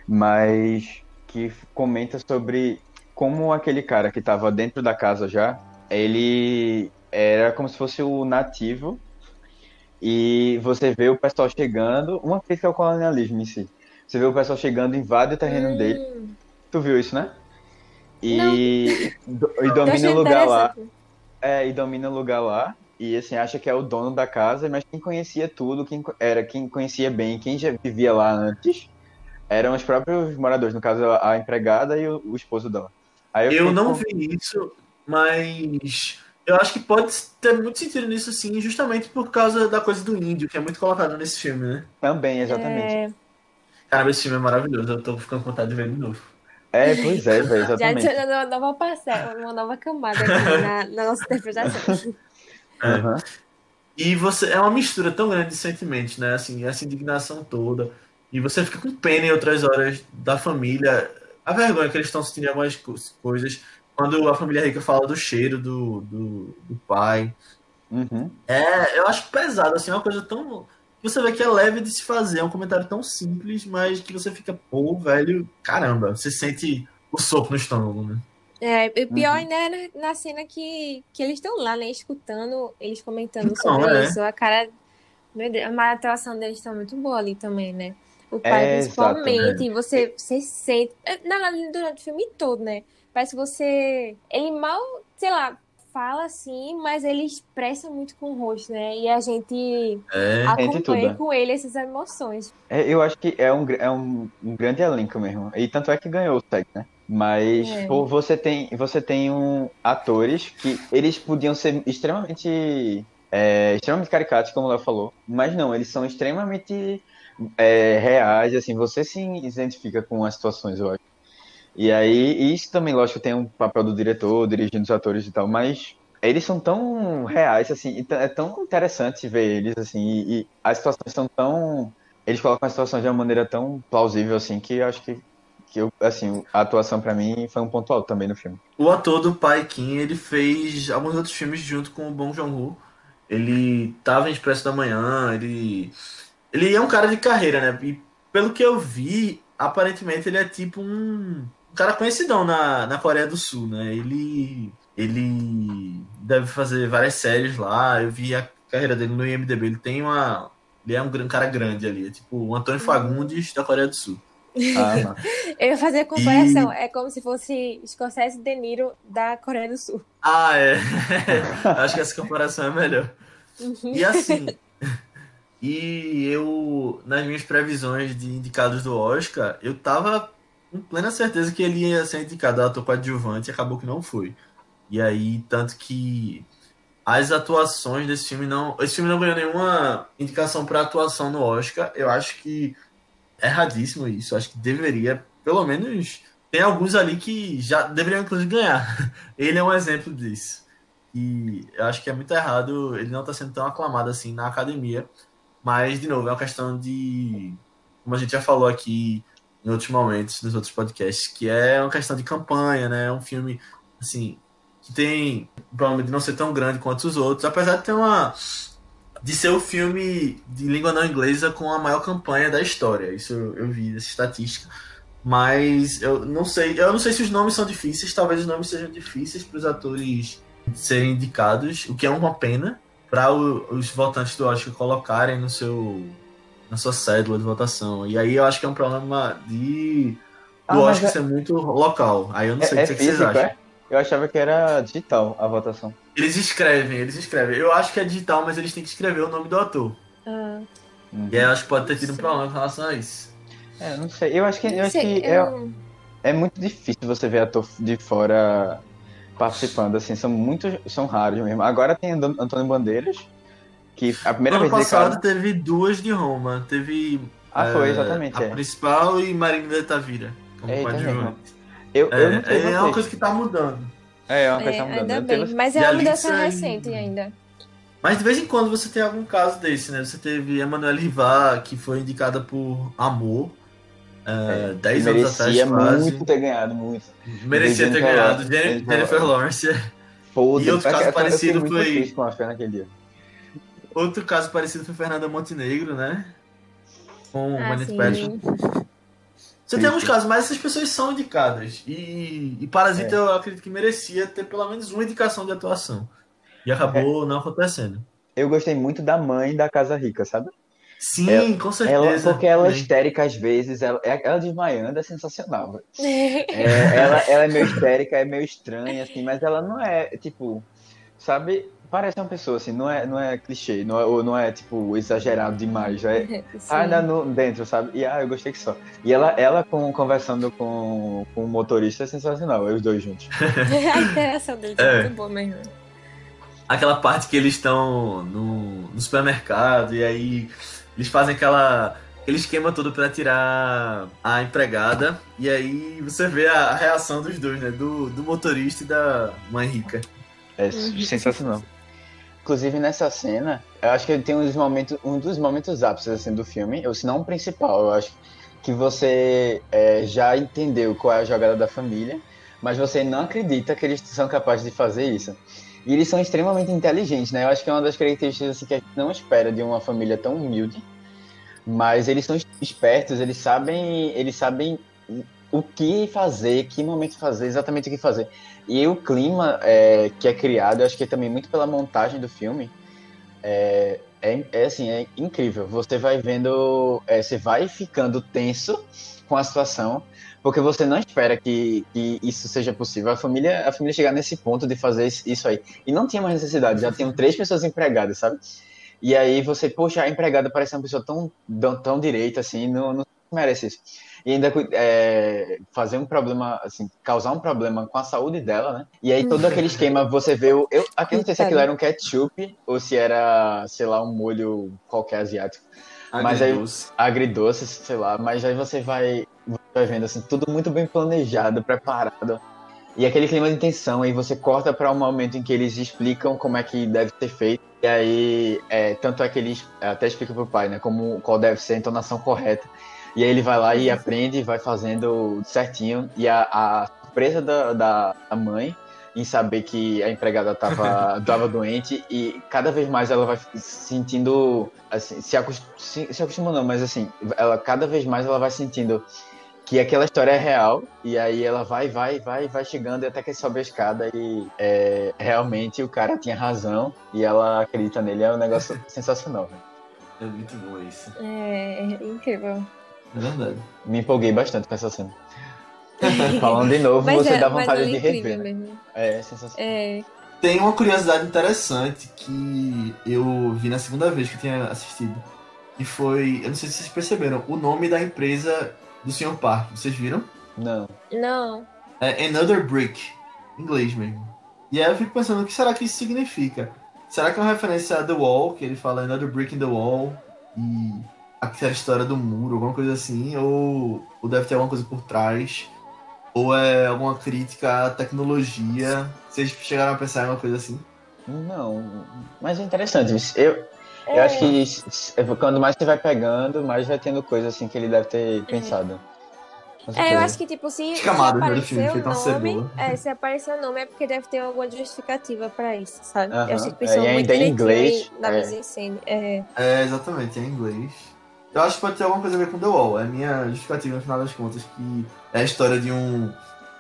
mas que comenta sobre como aquele cara que tava dentro da casa já, ele era como se fosse o nativo e você vê o pessoal chegando, uma crítica ao colonialismo em si. Você vê o pessoal chegando, invade o terreno dele. Hum, Tu viu isso, né? E, do- e eu domina o lugar lá. É, e domina o lugar lá. E assim, acha que é o dono da casa, mas quem conhecia tudo, quem era quem conhecia bem, quem já vivia lá antes, eram os próprios moradores, no caso a empregada e o, o esposo dela. Aí Eu fiquei não com- vi isso, mas eu acho que pode ter muito sentido nisso sim, justamente por causa da coisa do índio, que é muito colocado nesse filme, né? Também, exatamente. É, Cara, esse filme é maravilhoso, eu tô ficando com vontade de ver de novo. É, pois é, velho, já exatamente. adicionou uma nova parcela, uma nova camada aqui na, na <laughs> nossa interpretação. É. Aham. E você é uma mistura tão grande de sentimentos, né? Assim, essa indignação toda. E você fica com pena em outras horas da família. A vergonha que eles estão sentindo em algumas co- coisas. Quando a família rica fala do cheiro do, do, do pai. Uhum. É, eu acho pesado, assim, é uma coisa tão. Você vê que é leve de se fazer, é um comentário tão simples, mas que você fica, pô, velho, caramba, você sente o soco no estômago, né? É, e pior Uhum. ainda é na, na cena que, que eles estão lá, né? Escutando eles comentando Então, sobre é. isso. A cara. Meu Deus, a atuação deles está muito boa ali também, né? O pai, É, principalmente, e você, você sente. é, Na verdade, durante o filme todo, né? Parece que você. Ele mal, sei lá, fala assim, mas ele expressa muito com o rosto, né? E a gente É. Tudo, acompanha né? com ele essas emoções. É, eu acho que é um, é um, um grande elenco mesmo. E tanto é que ganhou o SEG, né? Mas É. você tem, você tem um, atores que eles podiam ser extremamente, é, extremamente caricatos, como o Léo falou. Mas não, eles são extremamente é, reais, assim, você se identifica com as situações, eu acho. E aí, isso também, lógico, tem um papel do diretor, dirigindo os atores e tal, mas eles são tão reais, assim, é tão interessante ver eles, assim, e, e as situações são tão eles colocam as situações de uma maneira tão plausível assim que eu acho que, que eu, assim, a atuação pra mim foi um ponto alto também no filme. O ator do pai Kim, ele fez alguns outros filmes junto com o Bong Joon-ho. Ele tava em Expresso da Manhã, ele ele é um cara de carreira, né? E pelo que eu vi, aparentemente ele é tipo um, um cara conhecidão na, na Coreia do Sul, né? Ele ele deve fazer várias séries lá. Eu vi a carreira dele no IMDb, ele tem uma Ele é um, cara grande ali, é tipo o Antônio Fagundes da Coreia do Sul. Ah, <laughs> eu ia fazer a comparação. E... É como se fosse Scorsese De Niro da Coreia do Sul. Ah, é. <laughs> Acho que essa comparação é melhor. Uhum. E assim, <laughs> e eu, nas minhas previsões de indicados do Oscar, eu tava com plena certeza que ele ia ser indicado a ator coadjuvante e acabou que não foi. E aí, tanto que as atuações desse filme não. Esse filme não ganhou nenhuma indicação para atuação no Oscar. Eu acho que é erradíssimo isso. Eu acho que deveria, pelo menos. Tem alguns ali que já deveriam, inclusive, ganhar. <laughs> Ele é um exemplo disso. E eu acho que é muito errado ele não estar tá sendo tão aclamado assim na academia. Mas, de novo, é uma questão de. Como a gente já falou aqui em outros momentos, nos outros podcasts, que é uma questão de campanha, né? É um filme, assim, que tem problema de não ser tão grande quanto os outros, apesar de ter uma. de ser o filme de língua não inglesa com a maior campanha da história. Isso eu, eu vi essa estatística. Mas eu não sei, eu não sei se os nomes são difíceis, talvez os nomes sejam difíceis para os atores serem indicados, o que é uma pena para os votantes do Oscar colocarem no seu na sua cédula de votação. E aí eu acho que é um problema de ah, Oscar é... ser muito local. Aí eu não sei é, o que, é que vocês acham. É? Eu achava que era digital a votação. Eles escrevem, eles escrevem. Eu acho que é digital, mas eles têm que escrever o nome do ator. Ah. Uhum. E aí eu acho que pode ter tido um problema com relação a isso. É, não sei. Eu acho que, eu acho que é, é muito difícil você ver ator de fora participando, assim, são muito, são raros mesmo. Agora tem Antônio Bandeiras, que a primeira ano vez passado teve duas de Roma, teve ah, é, foi, exatamente, a é. principal e Marina de Tavira, como é, eu, eu é, é uma coisa que tá mudando. É, é uma coisa que tá mudando. Ainda bem, mas é uma mudança recente ainda. Mas de vez em quando você tem algum caso desse, né? Você teve Emanuel Rivar, que foi indicada por Amor. Uh, 10 anos atrás, quase. muito ter ganhado, muito. Merecia ter ganhado. Jennifer, Jennifer Lawrence. Foda, e outro caso parecido foi. Com a fé naquele dia. Outro caso parecido foi Fernanda Montenegro, né? Com ah, Manette Passion. Você tem alguns casos, mas essas pessoas são indicadas. E, e Parasita é. eu acredito que merecia ter pelo menos uma indicação de atuação. E acabou é. não acontecendo. Eu gostei muito da mãe da Casa Rica, sabe? Sim, ela, com certeza. Ela, porque ela é histérica às vezes, ela, é, ela desmaiando é sensacional. <laughs> é, ela, ela é meio histérica, é meio estranha, assim, mas ela não é, tipo, sabe? Parece uma pessoa, assim, não é, não é clichê, não é, ou não é, tipo, exagerado demais, é <laughs> ainda no, dentro, sabe? E, ah, eu gostei que só. E ela, ela com, conversando com, com o motorista é sensacional, os dois juntos. a interação deles é, é muito boa mesmo. Aquela parte que eles estão no, no supermercado e aí eles fazem aquela aquele esquema todo para tirar a empregada. E aí você vê a, a, reação dos dois, né? Do, do motorista e da mãe rica. É uhum. sensacional. Inclusive nessa cena, eu acho que tem um dos momentos, um dos momentos ápices assim, do filme, ou se não o principal, eu acho que você é, já entendeu qual é a jogada da família, mas você não acredita que eles são capazes de fazer isso. E eles são extremamente inteligentes, né? Eu acho que é uma das características assim, que a gente não espera de uma família tão humilde, mas eles são espertos, eles sabem, eles sabem o que fazer, que momento fazer, exatamente o que fazer. E o clima é, que é criado, eu acho que é também muito pela montagem do filme, é, é, é assim, é incrível. Você vai vendo, é, você vai ficando tenso com a situação, porque você não espera que, que, isso seja possível. A família, a família chegar nesse ponto de fazer isso aí. E não tinha mais necessidade, já tinham três pessoas empregadas, sabe? E aí você, poxa, a empregada parece uma pessoa tão, tão, direita assim, não, não merece isso e ainda é, fazer um problema, assim, causar um problema com a saúde dela, né? E aí todo aquele esquema, você vê o. Eu aqui não sei se aquilo era um ketchup ou se era, sei lá, um molho qualquer asiático. Mas aí, agridoce, sei lá, mas aí você vai, vai vendo assim, tudo muito bem planejado, preparado. E aquele clima de tensão, aí você corta para um momento em que eles explicam como é que deve ser feito. E aí, é, tanto é que eles até explicam pro pai, né, como qual deve ser a entonação correta. E aí ele vai lá e aprende, vai fazendo certinho. E a, a surpresa da, da, mãe em saber que a empregada estava <laughs> tava doente e cada vez mais ela vai se sentindo assim, se, acost, se, se acostuma não, mas assim, ela cada vez mais ela vai sentindo que aquela história é real e aí ela vai, vai, vai, vai chegando até que sobe a escada e é, realmente o cara tinha razão e ela acredita nele, é um negócio <laughs> sensacional. Né? É muito bom isso. É, é incrível. É verdade. Me empolguei bastante com essa cena. <laughs> Falando de novo, Mas você é, dá vontade é de rever. né? mesmo. É sensacional. É, Tem uma curiosidade interessante que eu vi na segunda vez que eu tinha assistido. E foi, eu não sei se vocês perceberam, o nome da empresa do Sr. Park. Vocês viram? Não. não. É Another Brick. Em inglês mesmo. E aí eu fico pensando, o que será que isso significa? Será que é uma referência a The Wall, que ele fala Another Brick in the Wall? E aquela história do muro, alguma coisa assim? Ou, ou deve ter alguma coisa por trás? Ou é alguma crítica à tecnologia? Vocês chegaram a pensar em alguma coisa assim? Não. Mas é interessante. Eu, eu É, acho que s- quando mais você vai pegando, mais vai tendo coisa assim que ele deve ter pensado. Com É, eu acho que, tipo, se, se camadas, do filme, aparecer feito o nome, é, se aparecer o nome é porque deve ter alguma justificativa pra isso, sabe? Aham. Eu acho que É, pensou e muito ainda em inglês, na é. mise. É, É, exatamente, é em inglês. Eu acho que pode ter alguma coisa a ver com The Wall. É a minha justificativa no final das contas, que é a história de um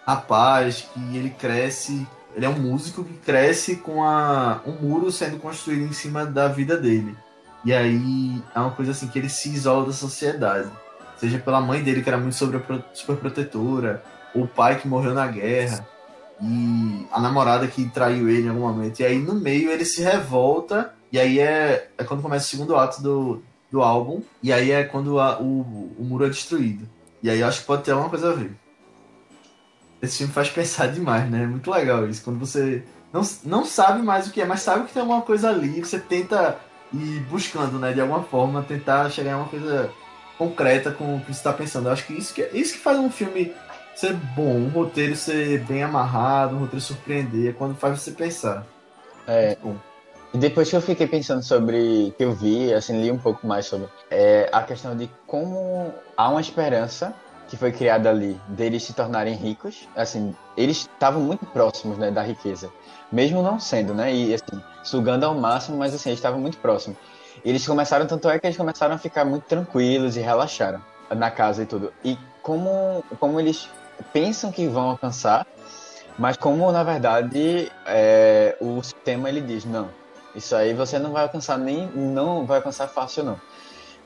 rapaz que ele cresce. Ele é um músico que cresce com a, um muro sendo construído em cima da vida dele. E aí é uma coisa assim que ele se isola da sociedade. Seja pela mãe dele, que era muito sobre, super protetora, o pai que morreu na guerra, e a namorada que traiu ele em algum momento. E aí no meio ele se revolta, e aí é, é quando começa o segundo ato do, do álbum, e aí é quando a- o, o muro é destruído. E aí eu acho que pode ter alguma coisa a ver. Esse filme faz pensar <laughs> demais, né? É muito legal isso. Quando você não, não sabe mais o que é, mas sabe que tem alguma coisa ali, você tenta ir buscando, né? De alguma forma, tentar chegar em uma coisa concreta com o que você está pensando. Eu acho que isso que, isso que faz um filme ser bom, um roteiro ser bem amarrado, um roteiro surpreender, é quando faz você pensar. É, Muito bom. E depois que eu fiquei pensando sobre, que eu vi, assim, li um pouco mais sobre, é, a questão de como há uma esperança que foi criada ali deles se tornarem ricos, assim, eles estavam muito próximos, né, da riqueza, mesmo não sendo, né, e assim, sugando ao máximo, mas assim, eles estavam muito próximos. Eles começaram, tanto é que eles começaram a ficar muito tranquilos e relaxaram na casa e tudo. E como, como eles pensam que vão alcançar, mas como na verdade é, o sistema ele diz não, isso aí você não vai alcançar nem não vai alcançar fácil não.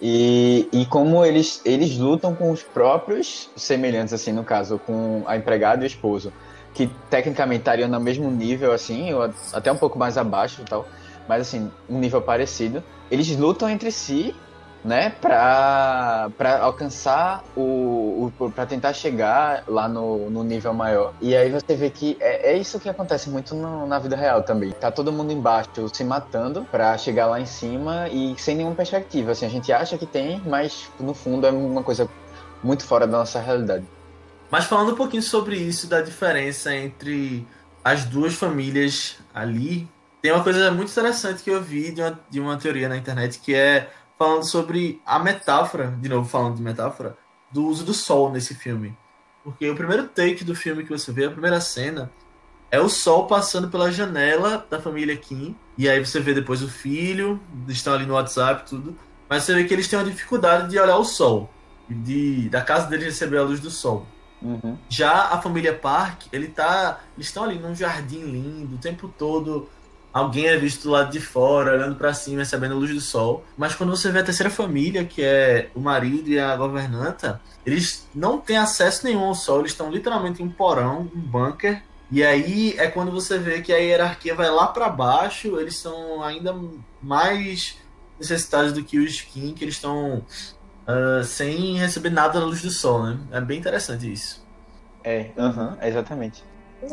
E, e como eles eles lutam com os próprios semelhantes assim no caso com a empregada e o esposo que tecnicamente estariam no mesmo nível assim ou até um pouco mais abaixo e tal, mas assim um nível parecido. Eles lutam entre si né, para alcançar o, o para tentar chegar lá no, no nível maior. E aí você vê que é, é isso que acontece muito no- na vida real também. Tá todo mundo embaixo se matando para chegar lá em cima e sem nenhuma perspectiva. Assim, a gente acha que tem, mas no fundo é uma coisa muito fora da nossa realidade. Mas falando um pouquinho sobre isso, da diferença entre as duas famílias ali, tem uma coisa muito interessante que eu vi de uma, de uma teoria na internet que é falando sobre a metáfora, de novo falando de metáfora, do uso do sol nesse filme. Porque o primeiro take do filme que você vê, a primeira cena, é o sol passando pela janela da família Kim. E aí você vê depois o filho, eles estão ali no WhatsApp tudo. Mas você vê que eles têm uma dificuldade de olhar o sol. De, da casa deles receber a luz do sol. Uhum. Já a família Park, ele tá, eles estão ali num jardim lindo, o tempo todo alguém é visto do lado de fora, olhando pra cima, recebendo a luz do sol. Mas quando você vê a terceira família, que é o marido e a governanta, eles não têm acesso nenhum ao sol, eles estão literalmente em um porão, um bunker. E aí é quando você vê que a hierarquia vai lá pra baixo, eles são ainda mais necessitados do que os Kim, que eles estão ah, sem receber nada da luz do sol, né? É bem interessante isso. É, uhum, exatamente.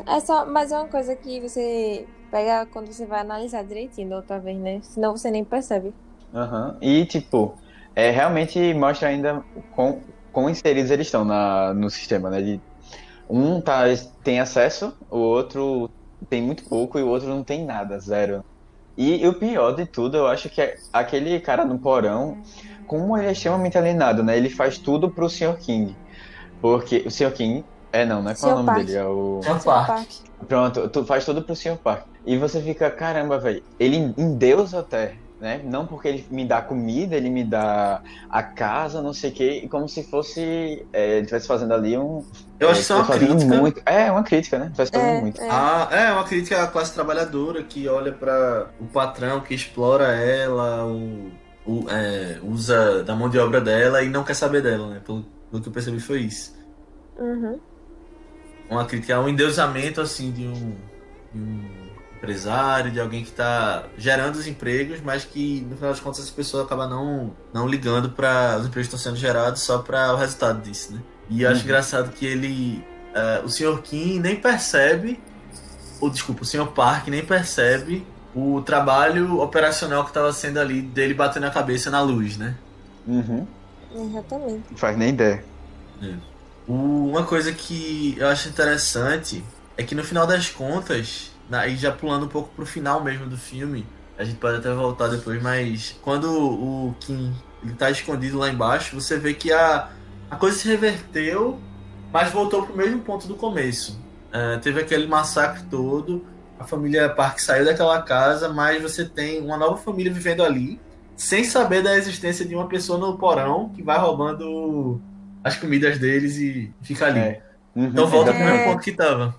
É só, mas é uma coisa que você pega quando você vai analisar direitinho da outra vez, né? Senão você nem percebe. Uhum. E, tipo, é, realmente mostra ainda quão, quão inseridos eles estão na, no sistema, né? De, um tá, tem acesso, o outro tem muito pouco e o outro não tem nada, zero. E, o pior de tudo, eu acho que é aquele cara no porão, como ele é extremamente alienado, né? Ele faz tudo pro Sr. King. Porque o Sr. King. É não, né? Qual é o nome Park. dele? É o. Sr. Park. Pronto, tu faz tudo pro Sr. Park. E você fica, caramba, velho, ele em Deus até, né? Não porque ele me dá comida, ele me dá a casa, não sei o quê, como se fosse. É, ele estivesse fazendo ali um. Eu acho que isso é uma crítica. muito. É, uma crítica, né? Estivesse fazendo É, muito. é. Ah, é uma crítica à classe trabalhadora que olha para o patrão que explora ela, o o- é, usa da mão de obra dela e não quer saber dela, né? Pelo, pelo que eu percebi foi isso. Uhum. Uma crítica ao endeusamento, assim, de um, de um empresário, de alguém que está gerando os empregos, mas que, no final das contas, essa pessoa acaba não, não ligando para os empregos que estão sendo gerados só para o resultado disso, né? E eu acho Uhum. engraçado que ele... eh, o Sr. Kim nem percebe, ou desculpa, o Sr. Park nem percebe o trabalho operacional que estava sendo ali dele batendo a cabeça na luz, né? Uhum. Exatamente. Não faz nem ideia. O- Uma coisa que eu acho interessante é que no final das contas, aí já pulando um pouco pro final mesmo do filme, a gente pode até voltar depois, mas quando o Kim ele tá escondido lá embaixo, você vê que a, a coisa se reverteu, mas voltou pro mesmo ponto do começo. É, teve aquele massacre todo, a família Park saiu daquela casa, mas você tem uma nova família vivendo ali, sem saber da existência de uma pessoa no porão que vai roubando as comidas deles e fica ali. É. Uhum. Então volta pro É. mesmo ponto que tava.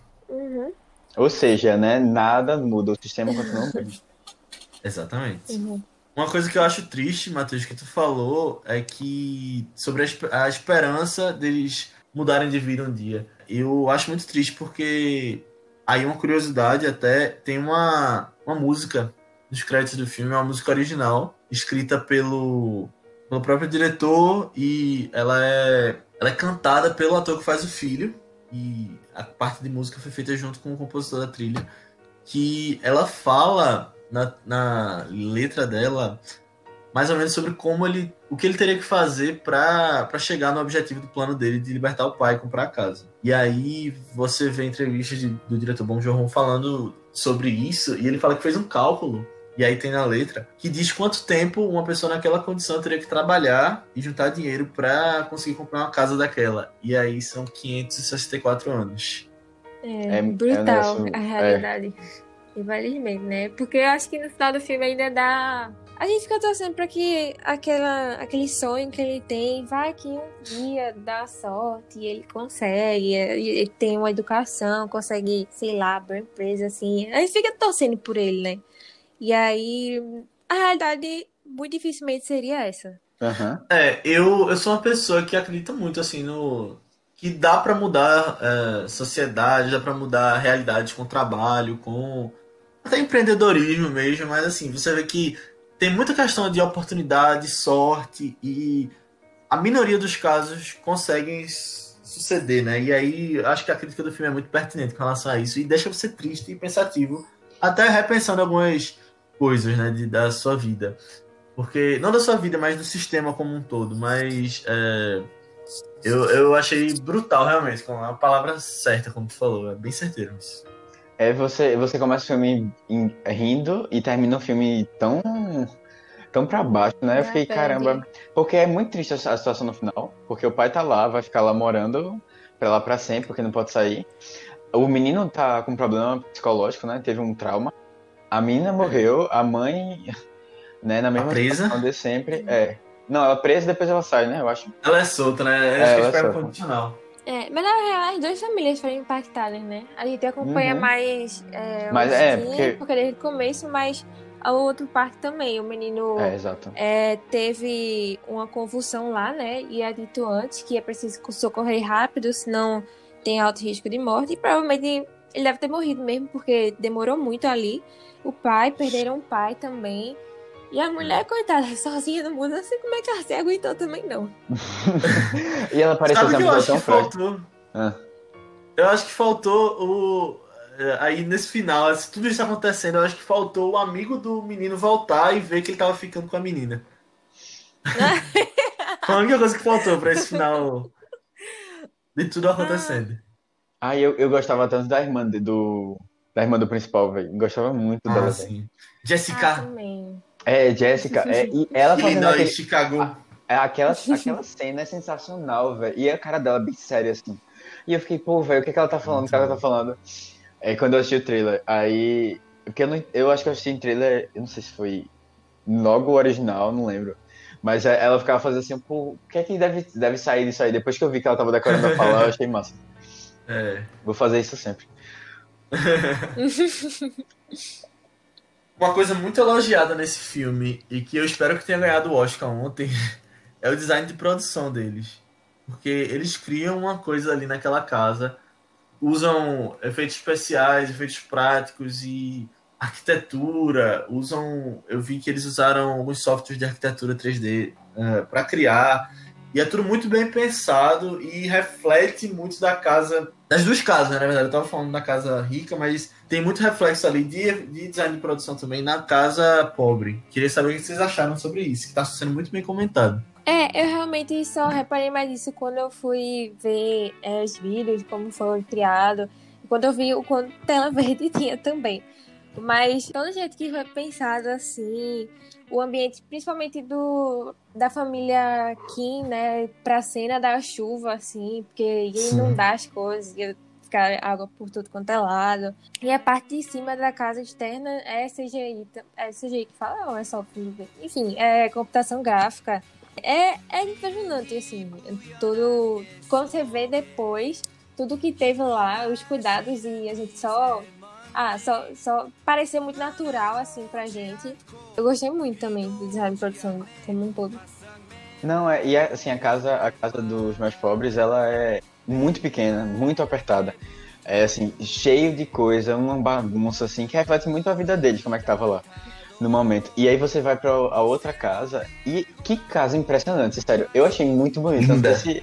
Ou seja, né? Nada muda, o sistema continua o mesmo. <laughs> Exatamente. Uhum. Uma coisa que eu acho triste, Matheus, que tu falou, é que sobre a, espe- a esperança deles mudarem de vida um dia. Eu acho muito triste porque aí uma curiosidade até tem uma, uma música nos créditos do filme, uma música original, escrita pelo, pelo próprio diretor e ela é, ela é cantada pelo ator que faz o filho e a parte de música foi feita junto com o compositor da trilha que ela fala na, na letra dela mais ou menos sobre como ele o que ele teria que fazer para chegar no objetivo do plano dele de libertar o pai e comprar a casa. E aí você vê entrevistas de- do diretor Bong Joon-ho falando sobre isso e ele fala que fez um cálculo e aí tem na letra que diz quanto tempo uma pessoa naquela condição teria que trabalhar e juntar dinheiro para conseguir comprar uma casa daquela. E aí são 564 anos. É, É- é brutal negócio- a realidade. Infelizmente, né? Porque eu acho que no final do filme ainda dá. A gente fica torcendo pra que aquela, aquele sonho que ele tem, vai que um dia dá sorte e ele consegue, e ele tem uma educação, consegue, sei lá, abrir uma empresa assim. A gente fica torcendo por ele, né? E aí, a realidade muito dificilmente seria essa. Aham. É, eu, eu sou uma pessoa que acredita muito assim no que dá pra mudar é, sociedade, dá pra mudar realidades com trabalho, com até empreendedorismo mesmo, mas assim, você vê que tem muita questão de oportunidade, sorte e a minoria dos casos conseguem suceder, né? E aí acho que a crítica do filme é muito pertinente com relação a isso e deixa você triste e pensativo, até repensando algumas coisas, né, de, da sua vida. Porque, não da sua vida, mas do sistema como um todo. Mas é, eu, eu achei brutal, realmente, com a palavra certa, como tu falou. É bem certeiro isso. É, você, você começa o filme rindo e termina o filme tão, tão pra baixo, né? Eu fiquei, É, caramba. Porque é muito triste a a situação no final. Porque o pai tá lá, vai ficar lá morando pra lá pra sempre, porque não pode sair. O menino tá com problema psicológico, né? Teve um trauma. A menina morreu, a mãe, né, na mesma presa? situação de sempre. É. Não, ela presa depois ela sai, né? Eu acho. Ela é solta, né? Eu É, acho que ela é espera solta. condicional. É, mas na real as duas famílias foram impactadas, né? A gente acompanha Uhum. mais é, Mas o é, porque- porque desde o começo, mas a outro parte também. O menino É, exato. é, teve uma convulsão lá, né? E é dito antes que é preciso socorrer rápido, senão tem alto risco de morte. E provavelmente ele deve ter morrido mesmo, porque demorou muito ali. O pai, perderam o pai também. E a mulher, coitada, <laughs> sozinha no mundo, não sei como é que ela se aguentou também, não. E ela parecia ser uma eu pessoa acho tão faltou? Ah. Eu acho que faltou o. é, Aí nesse final, se tudo isso acontecendo, eu acho que faltou o amigo do menino voltar e ver que ele tava ficando com a menina. <laughs> Foi a única coisa que faltou pra esse final de tudo acontecendo. Ah, eu, eu gostava tanto da irmã do. Da irmã do principal, velho. Gostava muito Ah, dela, sim. Ah, Jessica também. É, Jéssica. É, e ela fazendo Illinois, aquele, Chicago. é, aquela, aquela cena é sensacional, velho. E a cara dela bem séria, assim. E eu fiquei, pô, velho, o que, é que ela tá falando? O que ela tá falando? É quando eu assisti o trailer. Aí. Porque eu, não, eu acho que eu assisti em trailer, eu não sei se foi logo o original, não lembro. Mas é, ela ficava fazendo assim, pô, o que é que deve, deve sair disso aí? Depois que eu vi que ela tava decorando a fala, eu achei massa. É. Vou fazer isso sempre. Uma coisa muito elogiada nesse filme e que eu espero que tenha ganhado o Oscar ontem <laughs> é o design de produção deles. Porque eles criam uma coisa ali naquela casa, usam efeitos especiais, efeitos práticos e arquitetura, usam. Eu vi que eles usaram alguns softwares de arquitetura 3D uh, para criar. E é tudo muito bem pensado e reflete muito da casa. Das duas casas, né? Na verdade, eu tava falando da casa rica, mas tem muito reflexo ali de, de design de produção também na casa pobre. Queria saber o que vocês acharam sobre isso, que está sendo muito bem comentado. É, eu realmente só reparei mais isso quando eu fui ver é, os vídeos, como foi criado, quando eu vi o quanto tela <laughs> verde tinha também. Mas todo jeito que foi pensado assim, o ambiente, principalmente do da família Kim, né, pra cena da chuva, assim, porque ia inundar as coisas, ia ficar água por tudo quanto é lado. E a parte de cima da casa externa é CGI, é CGI que fala ou é só? Enfim, é computação gráfica. É, é impressionante, assim, tudo, quando você vê depois, tudo que teve lá, os cuidados e a gente só ah, só, só pareceu muito natural, assim, pra gente. Eu gostei muito também do design de produção como um todo. Não, é, e assim, a casa, a casa dos mais pobres, ela é muito pequena, muito apertada. É assim, cheio de coisa, uma bagunça, assim, que reflete muito a vida deles, como é que tava lá no momento. E aí você vai pra a outra casa, e que casa impressionante, sério. Eu achei muito bonito. Não sei <laughs> se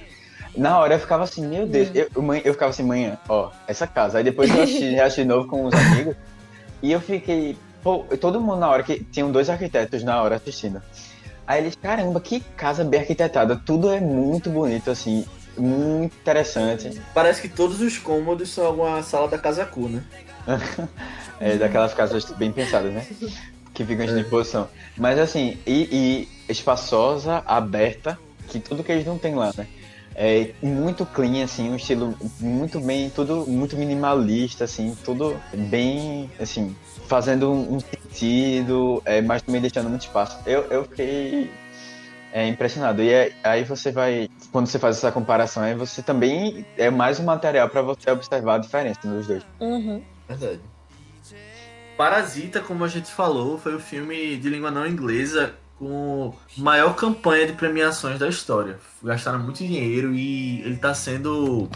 na hora eu ficava assim, meu Deus, eu, eu, eu ficava assim, manhã, ó, essa casa. Aí depois eu assisti, <laughs> assisti novo com os amigos e eu fiquei, pô, todo mundo na hora, que tinham dois arquitetos na hora assistindo. Aí eles, caramba, que casa bem arquitetada, tudo é muito bonito, assim, muito interessante. Parece que todos os cômodos são alguma sala da Casa Cu, né? <laughs> é, daquelas casas bem pensadas, né? Que ficam em posição. Mas assim, e, e espaçosa, aberta, que tudo que eles não têm lá, né? É muito clean, assim, um estilo muito bem, tudo muito minimalista, assim, tudo bem, assim, fazendo um sentido, é, mas também deixando muito espaço. Eu, eu fiquei é, impressionado. E é, aí você vai, quando você faz essa comparação, aí você também é mais um material para você observar a diferença dos dois. Uhum. Verdade. Parasita, como a gente falou, foi o filme de língua não inglesa com maior campanha de premiações da história. Gastaram muito dinheiro e ele está sendo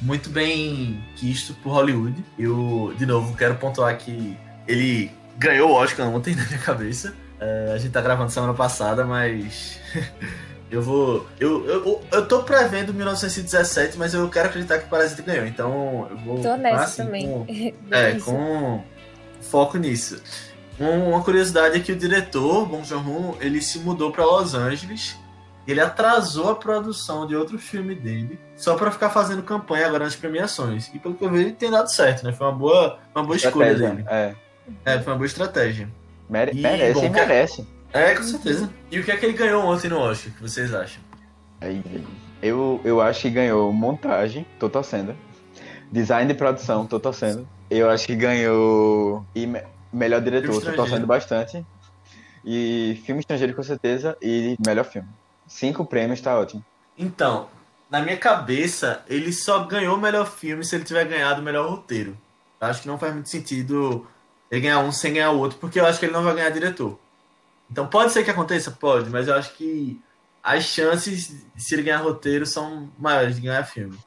muito bem quisto por Hollywood. Eu, de novo, quero pontuar que ele ganhou o Oscar ontem <laughs> na minha cabeça. É, a gente tá gravando semana passada, mas. <laughs> eu vou. Eu, eu, eu tô prevendo 1917, mas eu quero acreditar que o Parasita ganhou. Então eu vou. Tô nessa assim, também. Com, <laughs> é, com foco nisso. Uma curiosidade é que o diretor, Bong Joon-ho, ele se mudou para Los Angeles. Ele atrasou a produção de outro filme dele só para ficar fazendo campanha agora nas premiações. E pelo que eu vi, tem dado certo, né? Foi uma boa, uma boa escolha dele. É. é, foi uma boa estratégia. Mere e, merece, bom, merece. É, com certeza. E o que é que ele ganhou ontem no Oscar? O que vocês acham? Eu, eu acho que ganhou montagem, tô torcendo. Design de produção, tô torcendo. Eu acho que ganhou. Melhor diretor, tô torcendo bastante. E filme estrangeiro com certeza. E melhor filme. Cinco prêmios, tá ótimo. Então, na minha cabeça, ele só ganhou o melhor filme se ele tiver ganhado o melhor roteiro. acho que não faz muito sentido ele ganhar um sem ganhar o outro, porque eu acho que ele não vai ganhar diretor. Então pode ser que aconteça? Pode, mas eu acho que as chances, se ele ganhar roteiro, são maiores de ganhar filme.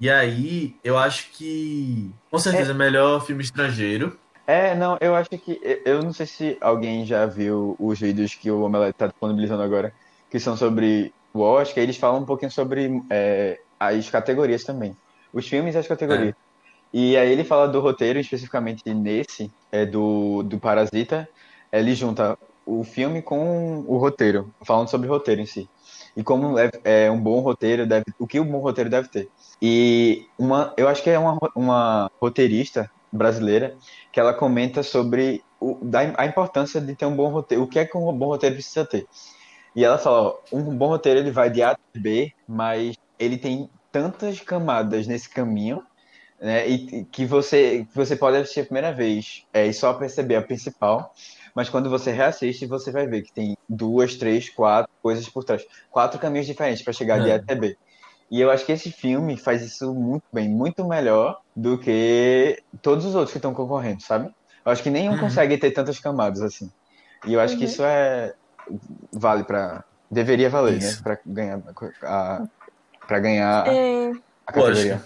E aí, eu acho que, com certeza, é melhor filme estrangeiro. É, não, eu acho que. Eu não sei se alguém já viu os vídeos que o Omelete tá disponibilizando agora, que são sobre o Oscar, eles falam um pouquinho sobre é, as categorias também. Os filmes e as categorias. É. E aí ele fala do roteiro, especificamente nesse, é, do, do Parasita. Ele junta o filme com o roteiro, falando sobre o roteiro em si. E como é, é um bom roteiro deve. O que um bom roteiro deve ter. E uma, eu acho que é uma, uma roteirista brasileira que ela comenta sobre o, da, a importância de ter um bom roteiro, o que é que um bom roteiro precisa ter. E ela fala, ó, um bom roteiro ele vai de A a B, mas ele tem tantas camadas nesse caminho, né, e que você que você pode assistir a primeira vez é, e só perceber a principal, mas quando você reassiste você vai ver que tem duas, três, quatro coisas por trás, quatro caminhos diferentes para chegar é. de A até B. E eu acho que esse filme faz isso muito bem, muito melhor do que todos os outros que estão concorrendo, sabe? Eu acho que nenhum Uhum. consegue ter tantas camadas assim. E eu acho que Uhum. isso é. Vale pra. Deveria valer, Isso. né? Pra ganhar a. Pra ganhar É, a categoria.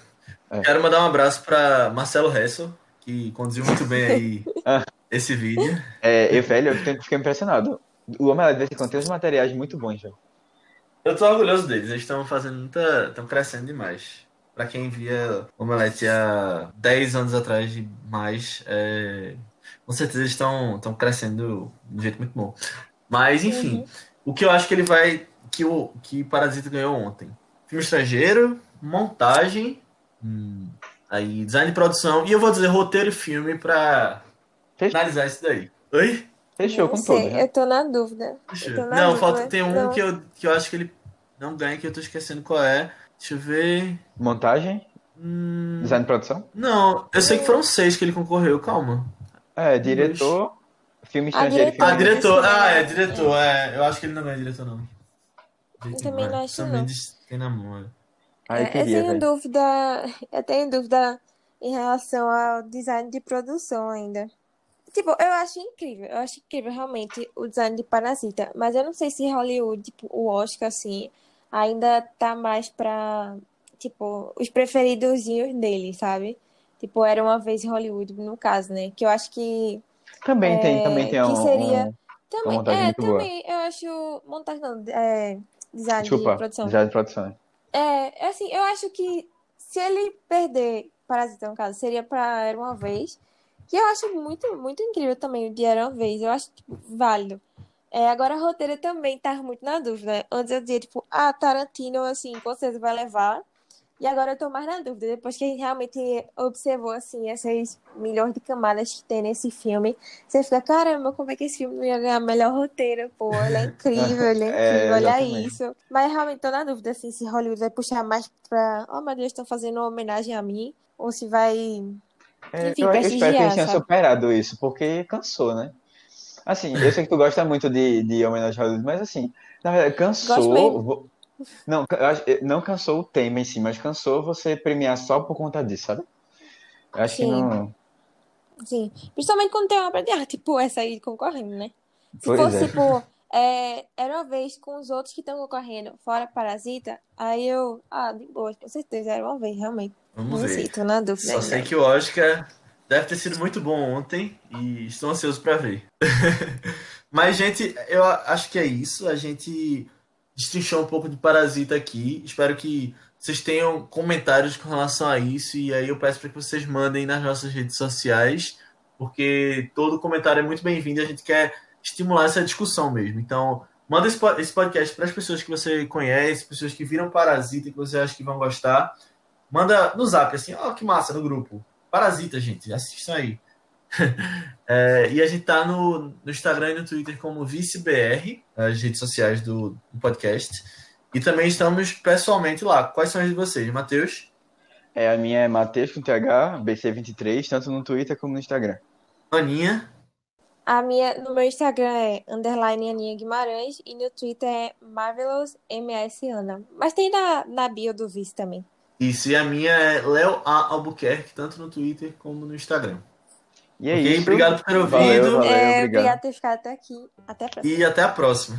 Quero mandar um abraço para Marcelo Hessel, que conduziu muito bem aí <laughs> Ah. esse vídeo. É, eu, velho, eu fiquei- fiquei impressionado. O Omelete desse contém uns materiais muito bons, velho. Eu tô orgulhoso deles, eles estão fazendo muita. estão crescendo demais. Pra quem via Omelete há 10 anos atrás e mais, é, com certeza eles estão estão crescendo de um jeito muito bom. Mas, enfim, Uhum. o que eu acho que ele vai. que o que Parasita ganhou ontem: filme estrangeiro, montagem, hum, aí design de produção, e eu vou dizer roteiro e filme pra Fechou, analisar isso daí. Oi? Fechou não com sei, todos, né? eu tô na dúvida. Eu eu- tô na Não, dúvida, falta, tem um não. que eu, que eu acho que ele não ganha, que eu tô esquecendo qual é. Deixa eu ver. Montagem, Hum, design e produção. Não, eu sei que foram seis que ele concorreu, calma. É, diretor, filme Ah, estrangeiro e diretor. Ah, diretor. Esse Ah, é é- diretor. É, eu acho que ele não ganha diretor, não. Eu também não acho, Sam não. Tem na mão. é. Ah, eu É, eu queria, tenho velho. dúvida, <laughs> eu tenho dúvida em relação ao design de produção ainda. Tipo, eu acho incrível, eu acho incrível realmente o design de Parasita, mas eu não sei se Hollywood, tipo, o Oscar, assim, ainda tá mais pra, tipo, os preferidozinhos dele, sabe? Tipo, era uma vez em Hollywood, no caso, né? Que eu acho que Também tem, É, também tem que um, seria- um- também, é, muito boa. também, eu acho, montagem não, é, design de Desculpa, produção. design de produção. É, assim, eu acho que se ele perder Parasita, no caso, seria pra Era Uma Vez. Que eu acho muito, muito incrível também o Era Uma Vez. Eu acho, tipo, válido. É, agora, a roteira também tá muito na dúvida. Antes eu dizia, tipo, ah, Tarantino, assim, com certeza vai levar. E agora eu tô mais na dúvida. Depois que a gente realmente observou, assim, essas milhões de camadas que tem nesse filme, você fica, caramba, como é que esse filme não ia ganhar melhor roteiro? Pô, ele é incrível, ele é <laughs> É, incrível, olha exatamente. isso. Mas realmente tô na dúvida, assim, se Hollywood vai puxar mais pra, oh meu Deus, estão fazendo uma homenagem a mim, ou se vai. É, Enfim, eu, eu espero que eles prestigiar, tenham sabe? superado isso, porque cansou, né? Assim, eu sei que tu gosta muito de, de homenagem a Hollywood, mas assim, na verdade, cansou. Não, acho- não cansou o tema em si, mas cansou você premiar só por conta disso, sabe? Eu acho que Sim. não. Sim. Principalmente quando tem uma obra de arte, tipo essa aí concorrendo, né? Se Pois fosse, é. tipo, é, era uma vez com os outros que estão concorrendo, fora Parasita, aí eu, ah, de boa, com certeza, era uma vez, realmente. Vamos Não ver. na dúvida Só ainda. sei que o Oscar deve ter sido muito bom ontem e estou ansioso para ver. <laughs> Mas, gente, eu acho que é isso. A gente destrinchou um pouco de Parasita aqui. Espero que vocês tenham comentários com relação a isso. E aí eu peço para que vocês mandem nas nossas redes sociais, porque todo comentário é muito bem-vindo e a gente quer estimular essa discussão mesmo. Então, manda esse podcast para as pessoas que você conhece, pessoas que viram Parasita e que você acha que vão gostar. Manda no zap, assim, ó, que massa, no grupo. Parasita, gente, assistam aí. <laughs> É, e a gente tá no, no Instagram e no Twitter como ViceBR, as redes sociais do, do podcast. E também estamos pessoalmente lá. Quais são as de vocês, Matheus? É, a minha é Matheus com TH, BC23, tanto no Twitter como no Instagram. Aninha? A minha, no meu Instagram é underline Aninha Guimarães e no Twitter é Marvelous MS Ana. Mas tem na, na bio do Vice também. Isso, e a minha é Léo A. Albuquerque, tanto no Twitter como no Instagram. E é Ok, isso. obrigado por ter ouvido. Valeu, valeu, é, obrigado. obrigada por ter ficado até aqui. Até a próxima. E até a próxima.